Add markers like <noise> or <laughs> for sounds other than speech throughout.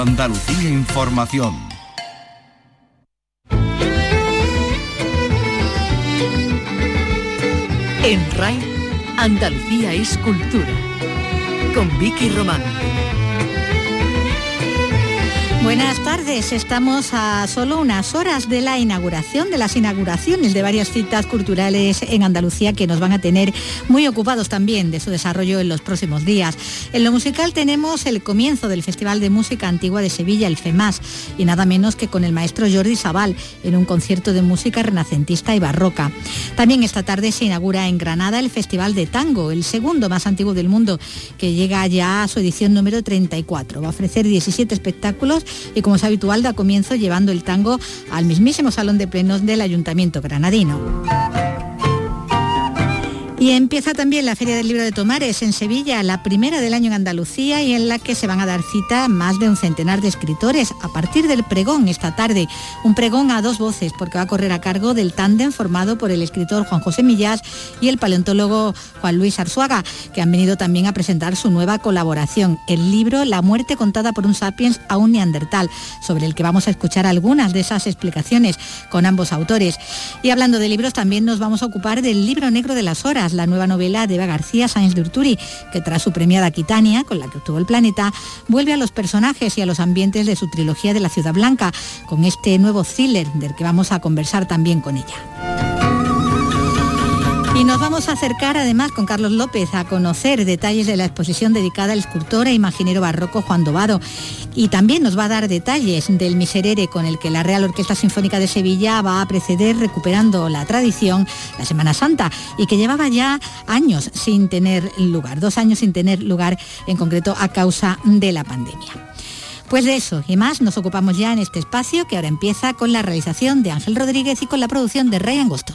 Andalucía Información. En RAI, Andalucía es cultura. Con Vicky Román. Buenas tardes, estamos a solo unas horas de la inauguración, de las inauguraciones de varias citas culturales en Andalucía que nos van a tener muy ocupados también de su desarrollo en los próximos días. En lo musical tenemos el comienzo del Festival de Música Antigua de Sevilla, el FEMAS, y nada menos que con el maestro Jordi Sabal en un concierto de música renacentista y barroca. También esta tarde se inaugura en Granada el Festival de Tango, el segundo más antiguo del mundo, que llega ya a su edición número 34. Va a ofrecer 17 espectáculos y como es habitual da comienzo llevando el tango al mismísimo salón de plenos del Ayuntamiento granadino. Y empieza también la Feria del Libro de Tomares en Sevilla, la primera del año en Andalucía y en la que se van a dar cita más de un centenar de escritores a partir del pregón esta tarde. Un pregón a dos voces porque va a correr a cargo del tándem formado por el escritor Juan José Millás y el paleontólogo Juan Luis Arzuaga, que han venido también a presentar su nueva colaboración, el libro La muerte contada por un sapiens a un neandertal, sobre el que vamos a escuchar algunas de esas explicaciones con ambos autores. Y hablando de libros, también nos vamos a ocupar del libro negro de las horas la nueva novela de Eva García Sáenz de Urturi, que tras su premiada Quitania, con la que obtuvo el planeta, vuelve a los personajes y a los ambientes de su trilogía de la Ciudad Blanca, con este nuevo thriller del que vamos a conversar también con ella. Y nos vamos a acercar además con Carlos López a conocer detalles de la exposición dedicada al escultor e imaginero barroco Juan Dovado. Y también nos va a dar detalles del miserere con el que la Real Orquesta Sinfónica de Sevilla va a preceder recuperando la tradición la Semana Santa y que llevaba ya años sin tener lugar, dos años sin tener lugar en concreto a causa de la pandemia. Pues de eso y más nos ocupamos ya en este espacio que ahora empieza con la realización de Ángel Rodríguez y con la producción de Rey Angosto.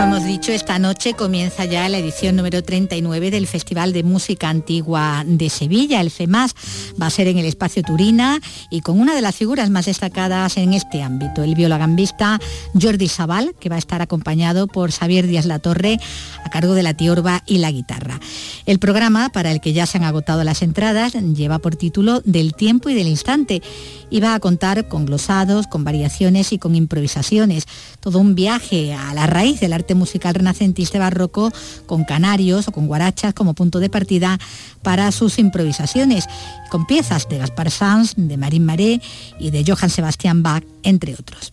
Como hemos dicho, esta noche comienza ya la edición número 39 del Festival de Música Antigua de Sevilla, el FEMAS. Va a ser en el espacio Turina y con una de las figuras más destacadas en este ámbito, el violagambista Jordi Sabal, que va a estar acompañado por Xavier Díaz Latorre a cargo de la tiorba y la guitarra. El programa, para el que ya se han agotado las entradas, lleva por título Del tiempo y del instante y va a contar con glosados, con variaciones y con improvisaciones. Todo un viaje a la raíz del arte musical renacentista barroco con canarios o con guarachas como punto de partida para sus improvisaciones, con piezas de Gaspar Sanz, de Marín Maré y de Johann Sebastian Bach, entre otros.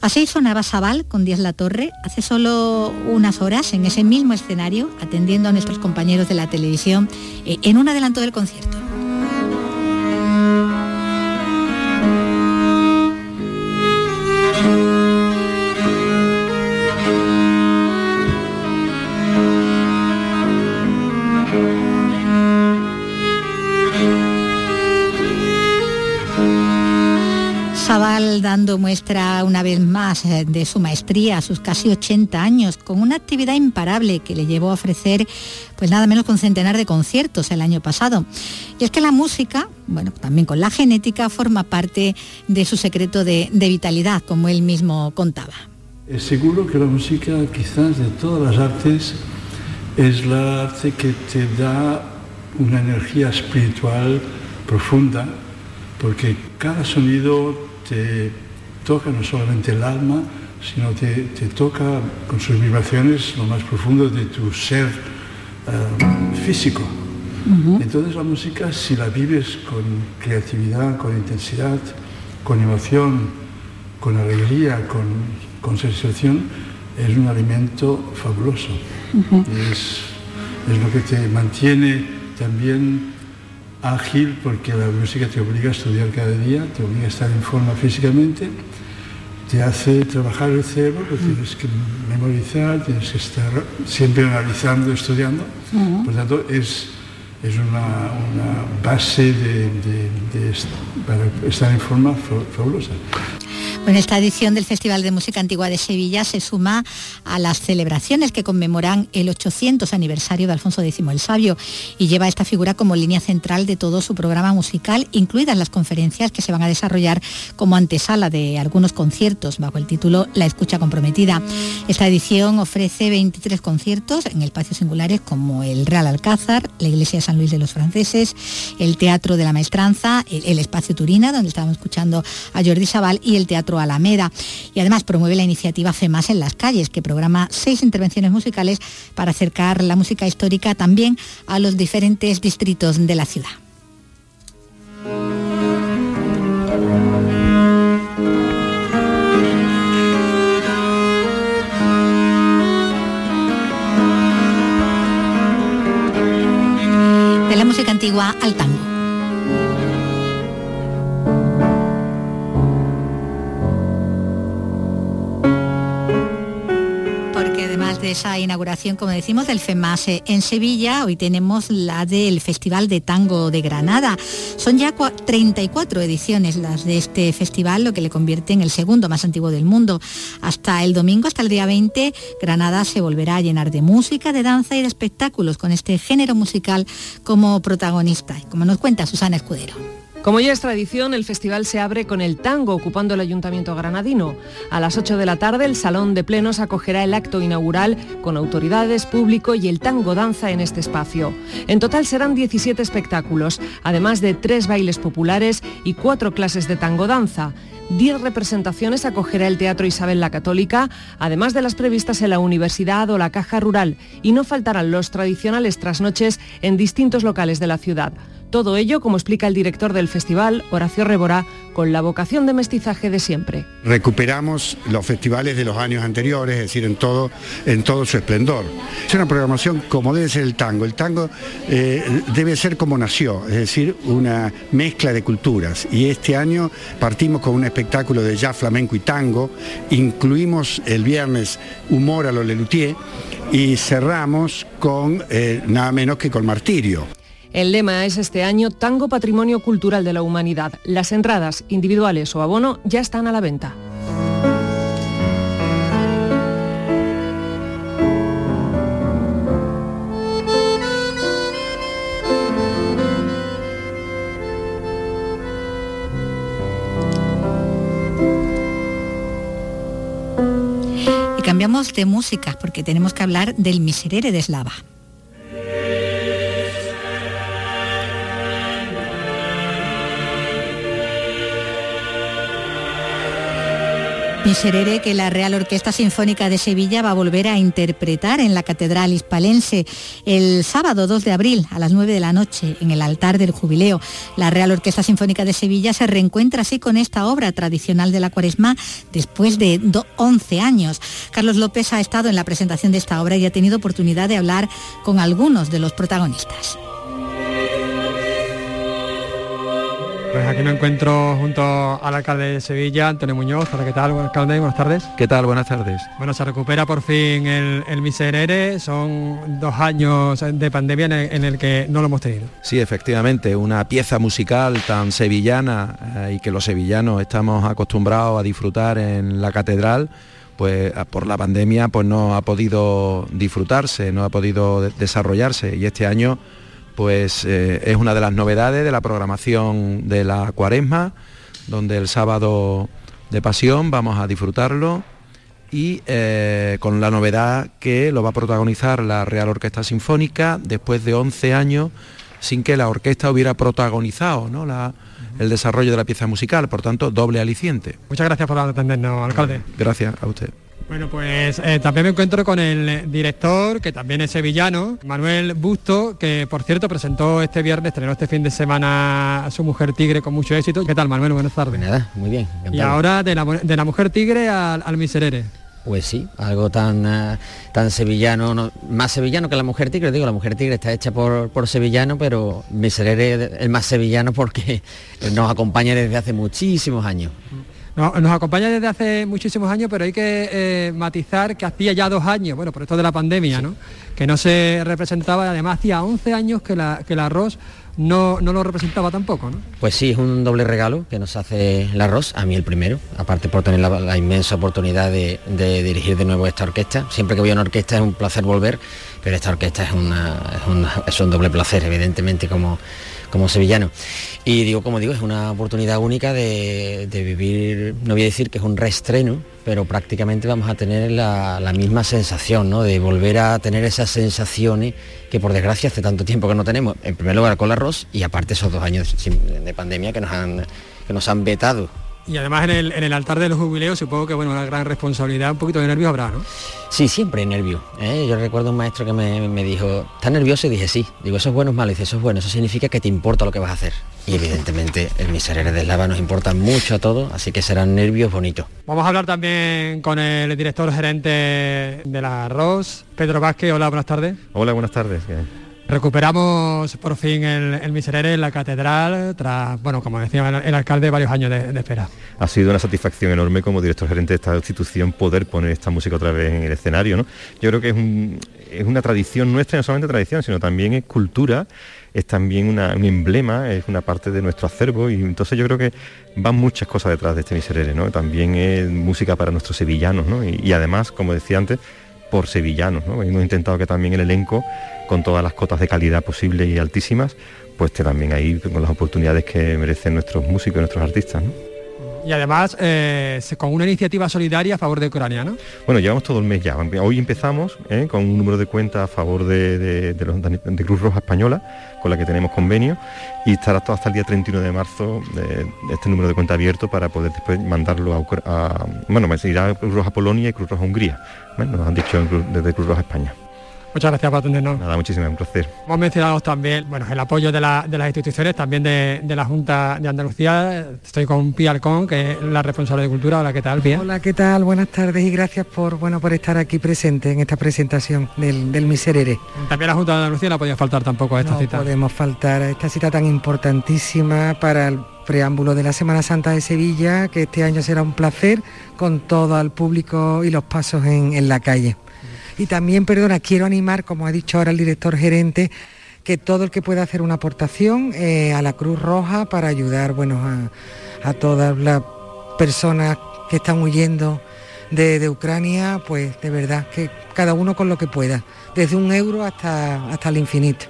Así sonaba Sabal con Díaz La Torre hace solo unas horas en ese mismo escenario, atendiendo a nuestros compañeros de la televisión eh, en un adelanto del concierto. Sabal dando muestra una vez más eh, de su maestría a sus casi 80 años, con una actividad imparable que le llevó a ofrecer pues nada menos que un centenar de conciertos el año pasado. Y es que la música, bueno, también con la genética, forma parte de su secreto de, de vitalidad, como él mismo contaba. Es seguro que la música, quizás de todas las artes, es la arte que te da una energía espiritual profunda, porque cada sonido te toca no solamente el alma, sino te, te toca con sus vibraciones lo más profundo de tu ser uh, físico. Entonces la música, si la vives con creatividad, con intensidad, con emoción, con alegría, con, con sensación, es un alimento fabuloso. Y es, es lo que te mantiene también ágil porque la música te obliga a estudiar cada día, te obliga a estar en forma físicamente, te hace trabajar el cerebro, porque tienes que memorizar, tienes que estar siempre analizando, estudiando. Por tanto, es, es una, una base de, de- para estar en forma fa- fabulosa. Bueno, esta edición del Festival de Música Antigua de Sevilla se suma a las celebraciones que conmemoran el 800 aniversario de Alfonso X el Sabio y lleva esta figura como línea central de todo su programa musical, incluidas las conferencias que se van a desarrollar como antesala de algunos conciertos bajo el título La Escucha Comprometida. Esta edición ofrece 23 conciertos en espacios singulares como el Real Alcázar, la Iglesia de San Luis de los Franceses, el Teatro de la Maestranza, el, Espacio Turina, donde estábamos escuchando a Jordi Sabal, y el Teatro Alameda. Y además promueve la iniciativa FEMAS en las calles, que programa seis intervenciones musicales para acercar la música histórica también a los diferentes distritos de la ciudad. Como decimos, del FEMASE en Sevilla, hoy tenemos la del Festival de Tango de Granada. Son ya 34 ediciones las de este festival, lo que le convierte en el segundo más antiguo del mundo. Hasta el domingo, hasta el día 20, Granada se volverá a llenar de música, de danza y de espectáculos, con este género musical como protagonista, como nos cuenta Susana Escudero. Como ya es tradición, el festival se abre con el tango ocupando el Ayuntamiento granadino. A las 8 de la tarde el Salón de Plenos acogerá el acto inaugural con autoridades, público y el tango danza en este espacio. En total serán 17 espectáculos, además de tres bailes populares y cuatro clases de tango danza. 10 representaciones acogerá el Teatro Isabel la Católica, además de las previstas en la Universidad o la Caja Rural, y no faltarán los tradicionales trasnoches en distintos locales de la ciudad. Todo ello, como explica el director del festival, Horacio Rebora, con la vocación de mestizaje de siempre. Recuperamos los festivales de los años anteriores, es decir, en todo, en todo su esplendor. Es una programación como debe ser el tango. El tango eh, debe ser como nació, es decir, una mezcla de culturas. Y este año partimos con un espectáculo de jazz, flamenco y tango. Incluimos el viernes humor a lo Lelutier y cerramos con eh, nada menos que con Martirio. El lema es este año Tango Patrimonio Cultural de la Humanidad. Las entradas individuales o abono ya están a la venta. Y cambiamos de música porque tenemos que hablar del Miserere de Eslava. Miserere que la Real Orquesta Sinfónica de Sevilla va a volver a interpretar en la Catedral Hispalense el sábado 2 de abril a las 9 de la noche en el altar del jubileo. La Real Orquesta Sinfónica de Sevilla se reencuentra así con esta obra tradicional de la cuaresma después de 11 años. Carlos López ha estado en la presentación de esta obra y ha tenido oportunidad de hablar con algunos de los protagonistas. Pues aquí me encuentro junto al alcalde de Sevilla, Antonio Muñoz. Hola, ¿qué tal, alcalde? Buenas tardes. ¿Qué tal? Buenas tardes. Bueno, se recupera por fin el, el Miserere. Son dos años de pandemia en el, que no lo hemos tenido. Sí, efectivamente, una pieza musical tan sevillana eh, y que los sevillanos estamos acostumbrados a disfrutar en la catedral pues por la pandemia pues no ha podido disfrutarse, no ha podido desarrollarse y este año pues eh, es una de las novedades de la programación de la cuaresma, donde el sábado de pasión vamos a disfrutarlo y eh, con la novedad que lo va a protagonizar la Real Orquesta Sinfónica después de 11 años sin que la orquesta hubiera protagonizado el desarrollo de la pieza musical, por tanto, doble aliciente. Muchas gracias por atendernos, alcalde. Gracias a usted. Bueno, pues eh, también me encuentro con el director, que también es sevillano, Manuel Busto, que por cierto presentó este viernes, estrenó este fin de semana a su mujer tigre con mucho éxito. ¿Qué tal, Manuel? Buenas tardes. Pues nada, muy bien. Y ahora de la, mujer tigre al, miserere. Pues sí, algo tan, eh, tan sevillano, más sevillano que la mujer tigre. Digo, la mujer tigre está hecha por, por sevillano, pero Miserere es más sevillano porque nos acompaña desde hace muchísimos años. Nos acompaña desde hace muchísimos años, pero hay que eh, matizar que hacía ya dos años, bueno, por esto de la pandemia, ¿no? que no se representaba, además hacía 11 años que, la, que el arroz no, no lo representaba tampoco, ¿no? Pues sí, es un doble regalo que nos hace el arroz, a mí el primero, aparte por tener la, inmensa oportunidad de, dirigir de nuevo esta orquesta. Siempre que voy a una orquesta es un placer volver, pero esta orquesta es, es un doble placer, evidentemente, como como sevillano. Y digo, como digo, es una oportunidad única de, vivir, no voy a decir que es un reestreno, pero prácticamente vamos a tener la, misma sensación, ¿no? De volver a tener esas sensaciones que por desgracia hace tanto tiempo que no tenemos. En primer lugar con el arroz y aparte esos dos años de pandemia que nos han, que nos han vetado y además en el, en el altar de los jubileos supongo que bueno, una gran responsabilidad, un poquito de nervios habrá, ¿no? Sí, siempre hay nervios. ¿eh? Yo recuerdo un maestro que me, dijo, ¿estás nervioso? Y dije, sí. Digo, eso es bueno o malo. Y dice, eso es bueno, eso significa que te importa lo que vas a hacer. Y evidentemente el miserere de lava nos importa mucho a todos, así que serán nervios bonitos. Vamos a hablar también con el director gerente de la ROS, Pedro Vázquez. Hola, buenas tardes. Hola, buenas tardes. Recuperamos por fin el, Miserere en la catedral tras, bueno, como decía el, alcalde, varios años de, espera. Ha sido una satisfacción enorme como director gerente de esta institución poder poner esta música otra vez en el escenario. ¿no? Yo creo que es, una tradición nuestra, no solamente tradición, sino también es cultura, es también un emblema, es una parte de nuestro acervo y entonces yo creo que van muchas cosas detrás de este Miserere. ¿no? También es música para nuestros sevillanos ¿no? y, además, como decía antes, por sevillanos. ¿no? Hemos intentado que también el elenco con todas las cotas de calidad posibles y altísimas, pues que también ahí con las oportunidades que merecen nuestros músicos y nuestros artistas. Y además eh, con una iniciativa solidaria a favor de Ucrania, ¿no? Bueno, llevamos todo el mes ya. Hoy empezamos ¿eh? con un número de cuenta a favor de, de, Cruz Roja Española, con la que tenemos convenio, y estará hasta el día 31 de marzo de, este número de cuenta abierto para poder después mandarlo a, bueno, irá a Cruz Roja Polonia y Cruz Roja Hungría. Bueno, nos han dicho desde Cruz Roja España. Muchas gracias por atendernos. Nada, muchísimas, un placer. Hemos mencionado también bueno, el apoyo de, las instituciones, también de, la Junta de Andalucía. Estoy con Pía Alcón, que es la responsable de Cultura. Hola, ¿qué tal, Pía? Hola, ¿qué tal? Buenas tardes y gracias por, bueno, por estar aquí presente en esta presentación del, del Miserere. También la Junta de Andalucía no podía faltar tampoco a esta cita. No podemos faltar a esta cita tan importantísima para el preámbulo de la Semana Santa de Sevilla, que este año será un placer con todo el público y los pasos en la calle. Y también, perdona, quiero animar, como ha dicho ahora el director gerente, que todo el que pueda hacer una aportación eh, a la Cruz Roja para ayudar bueno, a, todas las personas que están huyendo de, Ucrania, pues de verdad que cada uno con lo que pueda, desde un euro hasta, hasta el infinito.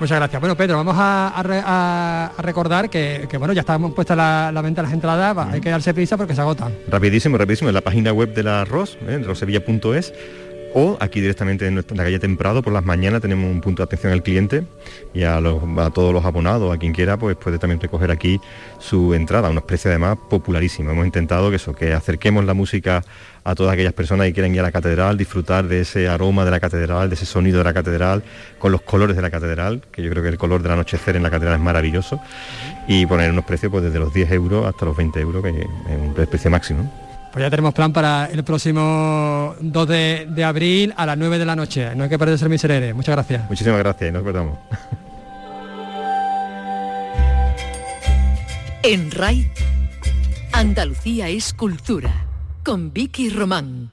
Muchas gracias. Bueno, Pedro, vamos a, recordar que, bueno, ya estamos puestas la, la venta de las entradas, hay que darse prisa porque se agotan. Rapidísimo, rapidísimo, en la página web de la ROS, ¿eh? rosevilla.es, o aquí directamente en, la calle Temprado por las mañanas tenemos un punto de atención al cliente y a, todos los abonados, a quien quiera, pues puede también recoger aquí su entrada a unos precios además popularísimos. Hemos intentado que eso, que acerquemos la música a todas aquellas personas que quieren ir a la catedral, disfrutar de ese aroma de la catedral, de ese sonido de la catedral, con los colores de la catedral, que yo creo que el color del anochecer en la catedral es maravilloso, y poner unos precios pues desde los 10 euros hasta los 20 euros, que es un precio máximo. Pues ya tenemos plan para el próximo 2 de, abril a las 9 de la noche. No hay que perderse el miserere. Muchas gracias. Muchísimas gracias y nos perdamos. En RAI, Andalucía es cultura. Con Vicky Román.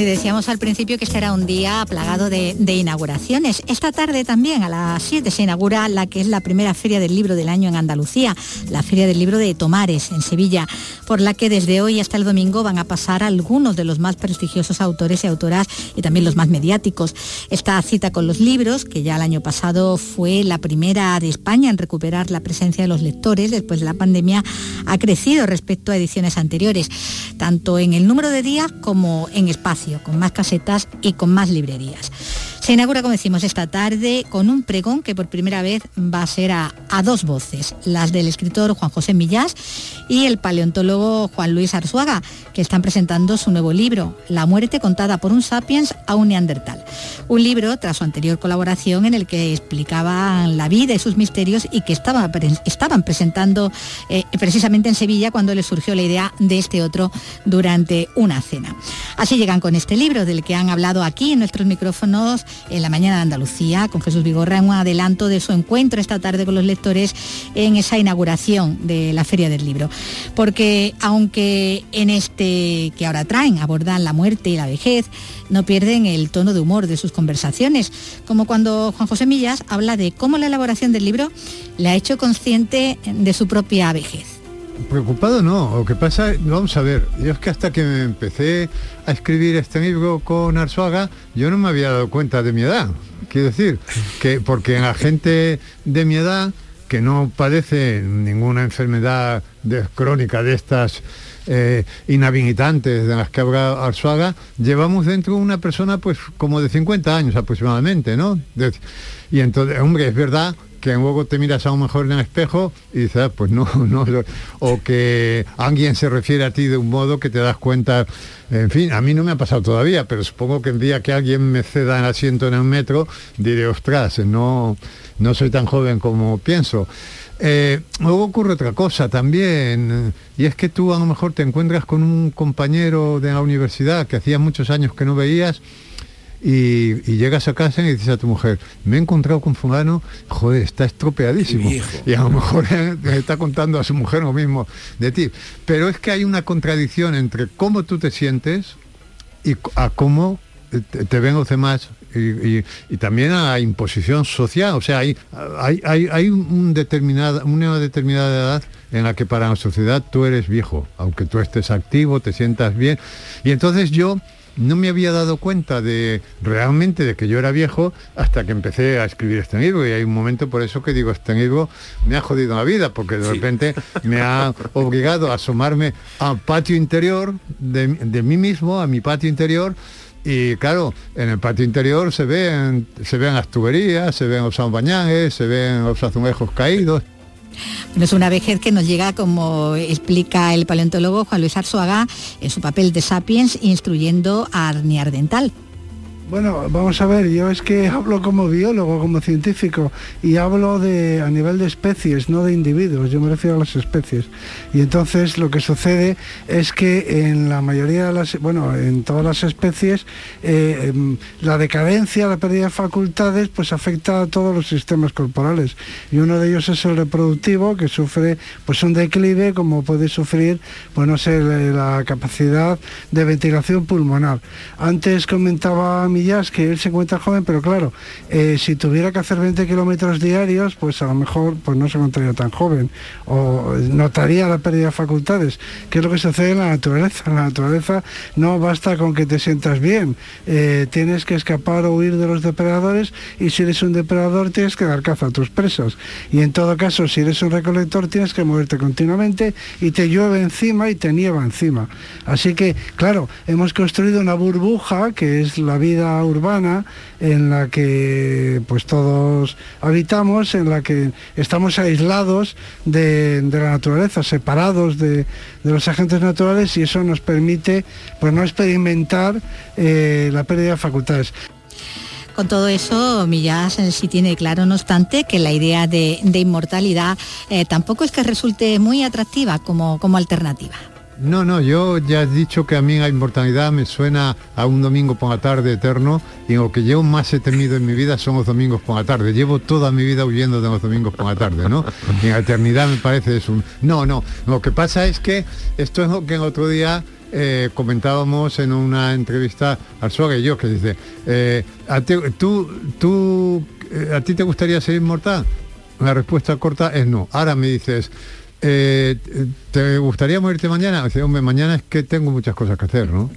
Y decíamos al principio que este era un día plagado de, inauguraciones. Esta tarde también a las 7 se inaugura la que es la primera feria del libro del año en Andalucía, la Feria del Libro de Tomares, en Sevilla, por la que desde hoy hasta el domingo van a pasar algunos de los más prestigiosos autores y autoras y también los más mediáticos. Esta cita con los libros, que ya el año pasado fue la primera de España en recuperar la presencia de los lectores después de la pandemia, ha crecido respecto a ediciones anteriores, tanto en el número de días como en espacio con más casetas y con más librerías. Se inaugura, como decimos, esta tarde con un pregón que por primera vez va a ser a, dos voces, las del escritor Juan José Millás y el paleontólogo Juan Luis Arzuaga, que están presentando su nuevo libro, La muerte contada por un sapiens a un neandertal. Un libro tras su anterior colaboración en el que explicaban la vida y sus misterios y que estaba, estaban presentando eh, precisamente en Sevilla cuando les surgió la idea de este otro durante una cena. Así llegan con este libro del que han hablado aquí en nuestros micrófonos en la mañana de Andalucía con Jesús Vigorra, un adelanto de su encuentro esta tarde con los lectores en esa inauguración de la Feria del Libro. Porque aunque en este que ahora traen abordan la muerte y la vejez, no pierden el tono de humor de sus conversaciones, como cuando Juan José Millas habla de cómo la elaboración del libro le ha hecho consciente de su propia vejez. Preocupado no, lo que pasa, vamos a ver, yo es que hasta que me empecé a escribir este libro con Arzuaga, yo no me había dado cuenta de mi edad. Quiero decir, que porque la gente de mi edad, que no padece ninguna enfermedad crónica de estas eh, inhabilitantes de las que habla Arzuaga, llevamos dentro una persona pues como de 50 años aproximadamente, ¿no? y entonces, hombre, es verdad que luego te miras a lo mejor en el espejo y dices, ah, pues <laughs> no, no, o que alguien se refiere a ti de un modo que te das cuenta, en fin, a mí no me ha pasado todavía, pero supongo que el día que alguien me ceda el asiento en el metro, diré, ostras, no, no soy tan joven como pienso. Eh, luego ocurre otra cosa también, y es que tú a lo mejor te encuentras con un compañero de la universidad que hacía muchos años que no veías, y, llegas a casa y dices a tu mujer, me he encontrado con fulano, joder, está estropeadísimo. Y a lo mejor <laughs> está contando a su mujer lo mismo de ti. Pero es que hay una contradicción entre cómo tú te sientes y a cómo te, ven los demás y, también a la imposición social. O sea, hay, hay, hay, un determinada, una determinada edad en la que para la sociedad tú eres viejo, aunque tú estés activo, te sientas bien. Y entonces yo no me había dado cuenta de realmente de que yo era viejo hasta que empecé a escribir este libro. Y hay un momento por eso que digo este libro me ha jodido la vida porque de repente me ha <laughs> obligado a asomarme al patio interior de, mí mismo a mi patio interior. Y claro, en el patio interior se ven, se ven las tuberías, se ven los albañajes, se ven los azulejos caídos, es una vejez que nos llega, como explica el paleontólogo Juan Luis Arzuaga, en su papel de Sapiens instruyendo a Arniar Dental. Bueno, vamos a ver, yo es que hablo como biólogo, como científico, y hablo de a nivel de especies, no de individuos, yo me refiero a las especies. Y entonces lo que sucede es que en la mayoría de las, bueno, en todas las especies, eh, em, la decadencia, la pérdida de facultades, pues afecta a todos los sistemas corporales. Y uno de ellos es el reproductivo, que sufre pues un declive, como puede sufrir, pues no sé, la capacidad de ventilación pulmonar. Antes comentaba mi que él se encuentra joven, pero claro, eh, si tuviera que hacer 20 kilómetros diarios, pues a lo mejor pues no se encontraría tan joven o notaría la pérdida de facultades, que es lo que sucede en la naturaleza. La naturaleza no basta con que te sientas bien, eh, tienes que escapar o huir de los depredadores y si eres un depredador tienes que dar caza a tus presas. Y en todo caso, si eres un recolector tienes que moverte continuamente y te llueve encima y te nieva encima. Así que, claro, hemos construido una burbuja que es la vida urbana en la que pues todos habitamos, en la que estamos aislados de, la naturaleza, separados de, los agentes naturales y eso nos permite pues no experimentar eh, la pérdida de facultades. Con todo eso, Millas sí tiene claro, no obstante, que la idea de, inmortalidad eh, tampoco es que resulte muy atractiva como, como alternativa. No, no, yo ya he dicho que a mí la inmortalidad me suena a un domingo por la tarde eterno y lo que yo más he temido en mi vida son los domingos por la tarde. Llevo toda mi vida huyendo de los domingos por la tarde, ¿no? Y en la eternidad me parece es un... No, no, lo que pasa es que esto es lo que el otro día eh, comentábamos en una entrevista al Suárez y yo, que dice, eh, ¿a, tú, tú, eh, ¿a ti te gustaría ser inmortal? La respuesta corta es no. Ahora me dices, eh, ¿te gustaría morirte mañana? Hombre, mañana es que tengo muchas cosas que hacer, ¿no?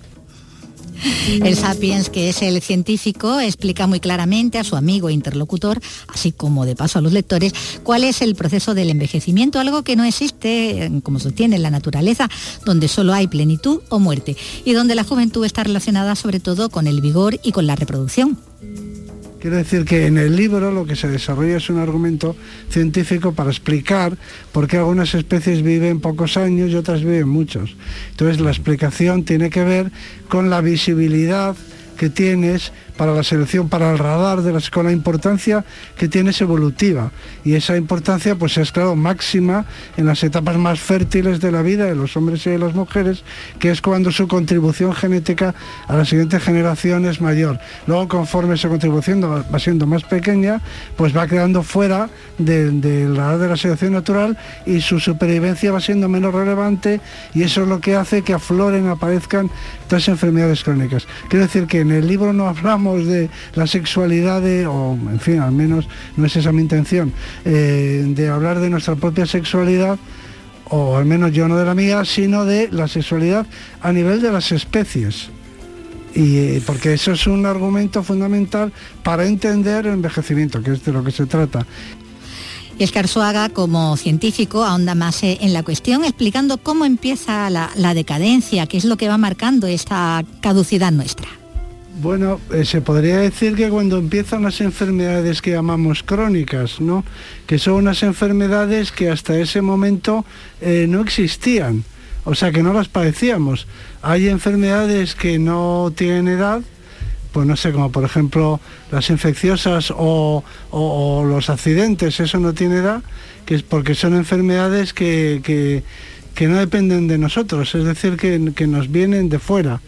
El Sapiens, que es el científico, explica muy claramente a su amigo e interlocutor, así como de paso a los lectores, cuál es el proceso del envejecimiento, algo que no existe, como sostiene, en la naturaleza, donde solo hay plenitud o muerte, y donde la juventud está relacionada sobre todo con el vigor y con la reproducción. Quiero decir que en el libro lo que se desarrolla es un argumento científico para explicar por qué algunas especies viven pocos años y otras viven muchos. Entonces la explicación tiene que ver con la visibilidad que tienes para la selección, para el radar, de las, con la importancia que tienes evolutiva. Y esa importancia pues es claro máxima en las etapas más fértiles de la vida de los hombres y de las mujeres, que es cuando su contribución genética a la siguiente generación es mayor. Luego conforme esa contribución va siendo más pequeña, pues va quedando fuera del radar de la selección natural y su supervivencia va siendo menos relevante y eso es lo que hace que afloren, aparezcan todas enfermedades crónicas. Quiero decir que en el libro no hablamos de la sexualidad, o en fin, al menos no es esa mi intención, eh, de hablar de nuestra propia sexualidad, o al menos yo no de la mía, sino de la sexualidad a nivel de las especies. Y eh, porque eso es un argumento fundamental para entender el envejecimiento, que es de lo que se trata. Y Arzuaga, como científico, ahonda más eh, en la cuestión, explicando cómo empieza la decadencia, qué es lo que va marcando esta caducidad nuestra. Bueno, eh, se podría decir que cuando empiezan las enfermedades que llamamos crónicas, ¿no? que son unas enfermedades que hasta ese momento eh, no existían, o sea que no las padecíamos. Hay enfermedades que no tienen edad, pues no sé, como por ejemplo las infecciosas o, los accidentes, eso no tiene edad, que es porque son enfermedades que, no dependen de nosotros, es decir, que nos vienen de fuera.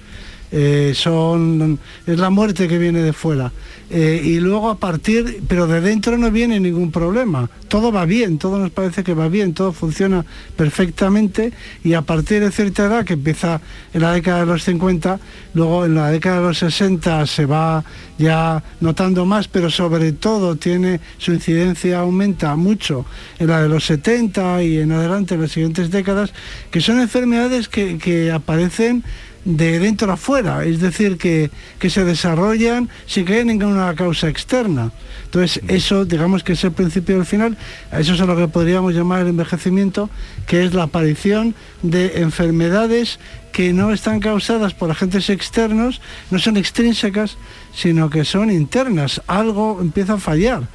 Eh, son, es la muerte que viene de fuera. Eh, y luego a partir, pero de dentro no viene ningún problema. Todo va bien, todo nos parece que va bien, todo funciona perfectamente y a partir de cierta edad, que empieza en la década de los 50, luego en la década de los 60 se va ya notando más, pero sobre todo tiene su incidencia aumenta mucho en la de los 70 y en adelante en las siguientes décadas, que son enfermedades que, que aparecen de dentro a fuera, es decir, que, se desarrollan sin que haya ninguna causa externa. Entonces, eso, digamos que es el principio del final, eso es a lo que podríamos llamar el envejecimiento, que es la aparición de enfermedades que no están causadas por agentes externos, no son extrínsecas, sino que son internas. Algo empieza a fallar.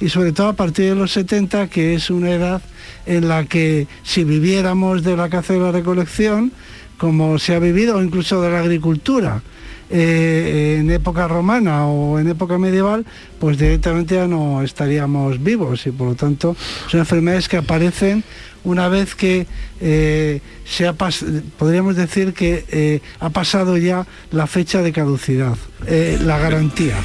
Y sobre todo a partir de los 70, que es una edad en la que si viviéramos de la caza y la recolección, como se ha vivido, incluso de la agricultura. Eh, en época romana o en época medieval, pues directamente ya no estaríamos vivos y por lo tanto son enfermedades que aparecen una vez que eh, se ha podríamos decir que eh, ha pasado ya la fecha de caducidad, la garantía.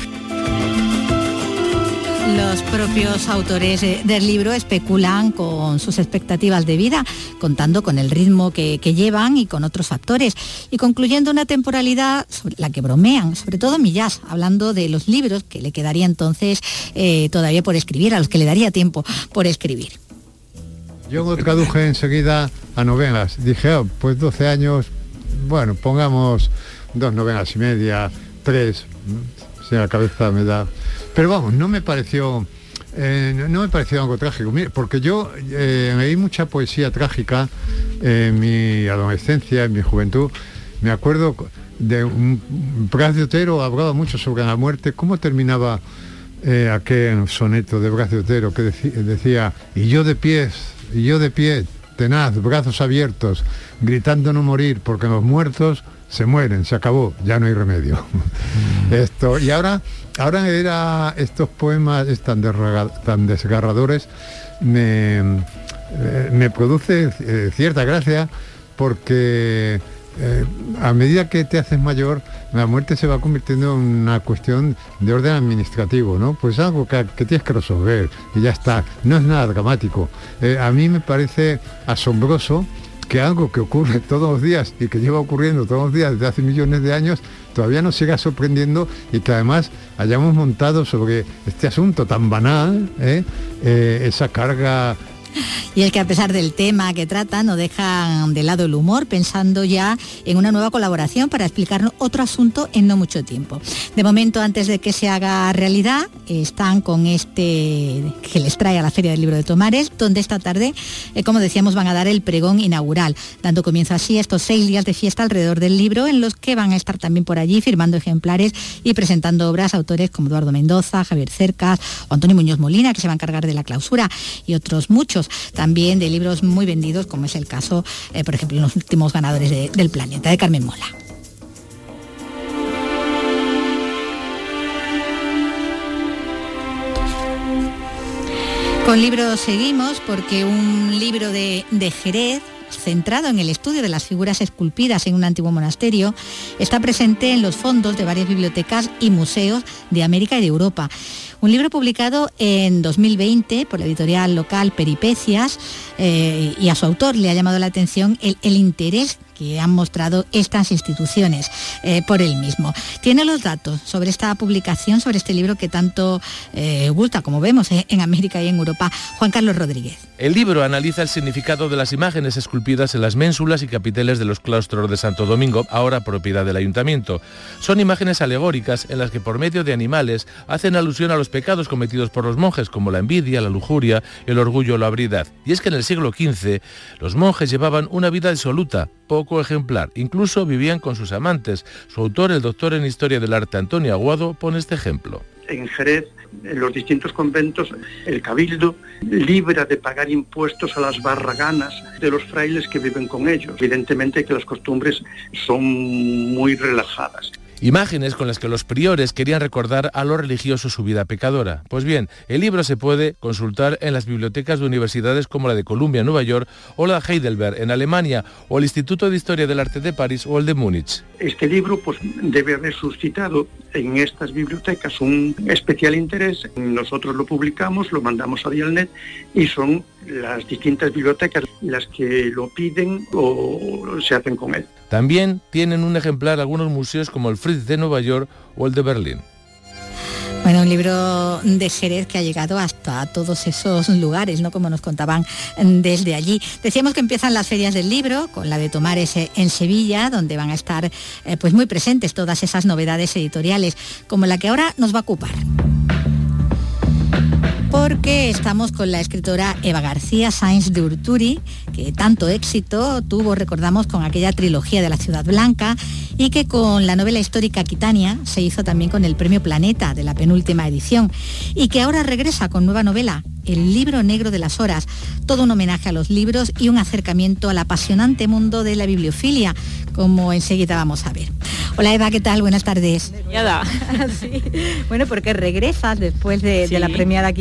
Los propios autores del libro especulan con sus expectativas de vida, contando con el ritmo que, llevan y con otros factores, y concluyendo una temporalidad la que bromean, sobre todo Millás, hablando de los libros que le quedaría entonces eh, todavía por escribir, a los que le daría tiempo por escribir. Yo me traduje enseguida a novelas. Dije, oh, pues 12 años, bueno, pongamos dos novelas y media, tres, si la cabeza me da pero vamos, no me pareció... Eh, no me pareció algo trágico, porque yo eh, leí mucha poesía trágica en mi adolescencia, en mi juventud. Me acuerdo de un Braz de Otero, hablaba mucho sobre la muerte. ¿Cómo terminaba eh, aquel soneto de Braz de Otero que decía, y yo de pies, y yo de pie, tenaz, brazos abiertos, gritando no morir, porque los muertos se mueren, se acabó, ya no hay remedio. Mm. Esto, y ahora ahora era estos poemas tan, tan desgarradores me, eh, me produce eh, cierta gracia porque eh, a medida que te haces mayor, la muerte se va convirtiendo en una cuestión de orden administrativo, ¿no? Pues algo que, tienes que resolver y ya está. No es nada dramático. a mí me parece asombroso que algo que ocurre <laughs> todos los días y que lleva ocurriendo todos los días desde hace millones de años todavía nos siga sorprendiendo y que además hayamos montado sobre este asunto tan banal ¿eh? Eh, esa carga Y es que a pesar del tema que trata, no dejan de lado el humor, pensando ya en una nueva colaboración para explicarnos otro asunto en no mucho tiempo. De momento, antes de que se haga realidad, están con este que les trae a la Feria del Libro de Tomares, donde esta tarde, eh, como decíamos, van a dar el pregón inaugural, dando comienzo así a estos seis días de fiesta alrededor del libro, en los que van a estar también por allí firmando ejemplares y presentando obras autores como Eduardo Mendoza, Javier Cercas o Antonio Muñoz Molina, que se va a encargar de la clausura, y otros muchos también de libros muy vendidos, como es el caso, eh, por ejemplo, los últimos ganadores del planeta, de Carmen Mola. Con libros seguimos porque un libro de, de Jerez centrado en el estudio de las figuras esculpidas en un antiguo monasterio, está presente en los fondos de varias bibliotecas y museos de América y de Europa. Un libro publicado en 2020 por la editorial local Peripecias eh, y a su autor le ha llamado la atención el, el interés que han mostrado estas instituciones eh, por él mismo. Tiene los datos sobre esta publicación, sobre este libro que tanto eh, gusta, como vemos eh, en América y en Europa, Juan Carlos Rodríguez. El libro analiza el significado de las imágenes esculpidas en las ménsulas y capiteles de los claustros de Santo Domingo, ahora propiedad del ayuntamiento. Son imágenes alegóricas en las que por medio de animales hacen alusión a los pecados cometidos por los monjes, como la envidia, la lujuria, el orgullo o la habilidad. Y es que en el siglo XV los monjes llevaban una vida disoluta, poco ejemplar. Incluso vivían con sus amantes. Su autor, el doctor en Historia del Arte Antonio Aguado, pone este ejemplo. En Jerez, en los distintos conventos, el cabildo libra de pagar impuestos a las barraganas de los frailes que viven con ellos. Evidentemente que las costumbres son muy relajadas. Imágenes con las que los priores querían recordar a los religiosos su vida pecadora. Pues bien, el libro se puede consultar en las bibliotecas de universidades como la de Columbia Nueva York o la de Heidelberg en Alemania o el Instituto de Historia del Arte de París o el de Múnich. Este libro pues, debe haber suscitado en estas bibliotecas un especial interés. Nosotros lo publicamos, lo mandamos a Dialnet y son las distintas bibliotecas las que lo piden o se hacen con él. También tienen un ejemplar algunos museos como el Fritz de Nueva York o el de Berlín. Bueno, un libro de Jerez que ha llegado hasta todos esos lugares, ¿no? Como nos contaban desde allí. Decíamos que empiezan las ferias del libro, con la de Tomares en Sevilla, donde van a estar eh, pues muy presentes todas esas novedades editoriales, como la que ahora nos va a ocupar porque estamos con la escritora Eva García Sáenz de Urturi, que tanto éxito tuvo, recordamos, con aquella trilogía de la Ciudad Blanca y que con la novela histórica Quitania se hizo también con el Premio Planeta de la penúltima edición y que ahora regresa con nueva novela, El libro negro de las horas, todo un homenaje a los libros y un acercamiento al apasionante mundo de la bibliofilia, como enseguida vamos a ver. Hola Eva, ¿qué tal? Buenas tardes. <laughs> sí. Bueno, porque regresas después de, de, la premiada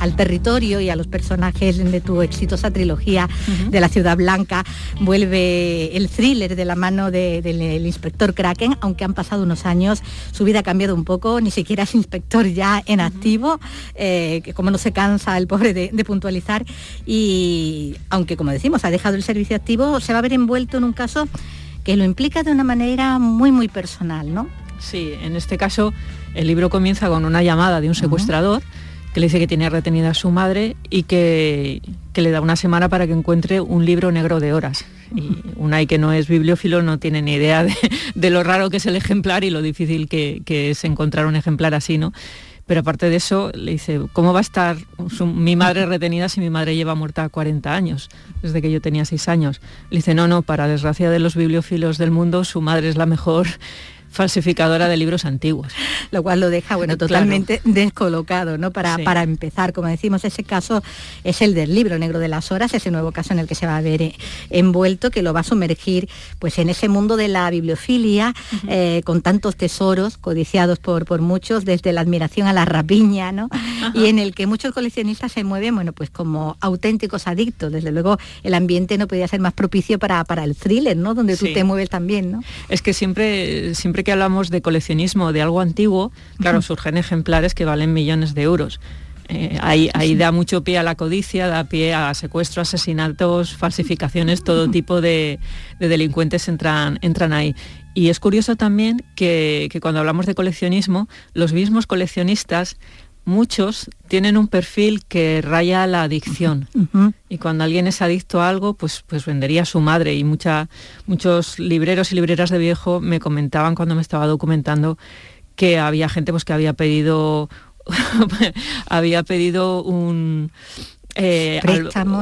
Al territorio y a los personajes de tu exitosa trilogía uh -huh. de la Ciudad Blanca. Vuelve el thriller de la mano del de, de, inspector Kraken, aunque han pasado unos años, su vida ha cambiado un poco, ni siquiera es inspector ya en activo, uh -huh. eh, que como no se cansa el pobre de, de puntualizar. Y aunque, como decimos, ha dejado el servicio activo, se va a ver envuelto en un caso que lo implica de una manera muy, muy personal, ¿no? Sí, en este caso el libro comienza con una llamada de un secuestrador uh -huh. Que le dice que tiene retenida a su madre y que, que, le da una semana para que encuentre un libro negro de horas. Y <laughs> Unai, que no es bibliófilo, no tiene ni idea de, de lo raro que es el ejemplar y lo difícil que, que es encontrar un ejemplar así, ¿no? pero aparte de eso le dice, ¿cómo va a estar su, mi madre <laughs> retenida si mi madre lleva muerta 40 años, desde que yo tenía 6 años? Le dice, no, no, para desgracia de los bibliófilos del mundo, su madre es la mejor falsificadora de libros antiguos. Lo cual lo deja, bueno, totalmente claro. descolocado, ¿no? Para, sí. para empezar, como decimos, ese caso es el del libro negro de las horas, ese nuevo caso en el que se va a ver eh, envuelto, que lo va a sumergir pues en ese mundo de la bibliofilia, uh -huh. eh, con tantos tesoros codiciados por, por muchos, desde la admiración a la rapiña, ¿no? Y en el que muchos coleccionistas se mueven, bueno, pues como auténticos adictos. Desde luego, el ambiente no podía ser más propicio para, para el thriller, ¿no? Donde sí. tú te mueves también, ¿no? Es que siempre, siempre que hablamos de coleccionismo de algo antiguo, claro, uh -huh. surgen ejemplares que valen millones de euros. Eh, ahí, ahí da mucho pie a la codicia, da pie a secuestro, asesinatos, falsificaciones, todo tipo de, de delincuentes entran, entran ahí. Y es curioso también que, que, cuando hablamos de coleccionismo, los mismos coleccionistas muchos tienen un perfil que raya la adicción. Y cuando alguien es adicto a algo, pues, pues vendería a su madre. Y mucha, muchos libreros y libreras de viejo me comentaban cuando me estaba documentando que había gente pues, que había pedido <laughs> había pedido un, eh,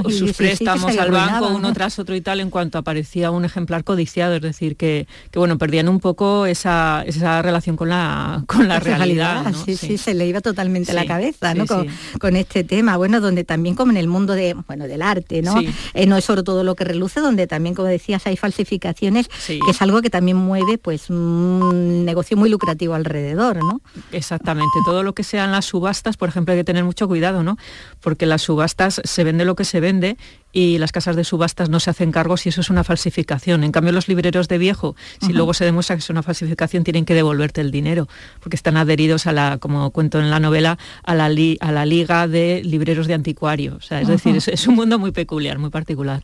sus préstamos al banco uno tras otro y tal en cuanto aparecía un ejemplar codiciado, es decir, que, bueno, perdían un poco esa, esa relación con la, con la realidad. sí, sí, se le iba totalmente la cabeza ¿no? Con, este tema, bueno, donde también como en el mundo de, bueno, del arte, ¿no? Eh, no es solo todo lo que reluce, donde también, como decías, hay falsificaciones, que es algo que también mueve pues un negocio muy lucrativo alrededor, ¿no? Exactamente, todo lo que sean las subastas, por ejemplo, hay que tener mucho cuidado, ¿no? Porque las subastas se vende lo que se vende y las casas de subastas no se hacen cargo si eso es una falsificación. En cambio, los libreros de viejo, si luego se demuestra que es una falsificación, tienen que devolverte el dinero, porque están adheridos a la, como cuento en la novela, a la, a la liga de libreros de anticuarios. es decir, es, un mundo muy peculiar, muy particular.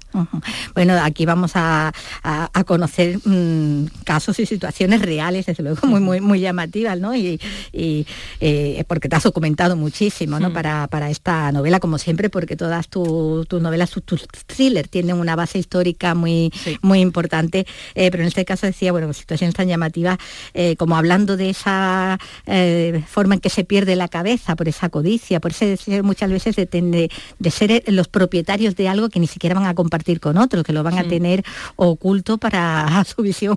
Bueno, aquí vamos a, conocer mm, casos y situaciones reales, desde luego, muy, muy, muy llamativas, ¿no? Y, eh, porque te has documentado muchísimo, ¿no? Para, para, esta novela, como siempre, porque todas tus novelas, tus thriller tienen una base histórica muy, muy importante, eh, pero en este caso decía, bueno, situaciones tan llamativas eh, como hablando de esa eh, forma en que se pierde la cabeza por esa codicia, por ese muchas veces de, de, ser los propietarios de algo que ni siquiera van a compartir con otros, que lo van a tener oculto para <laughs> su visión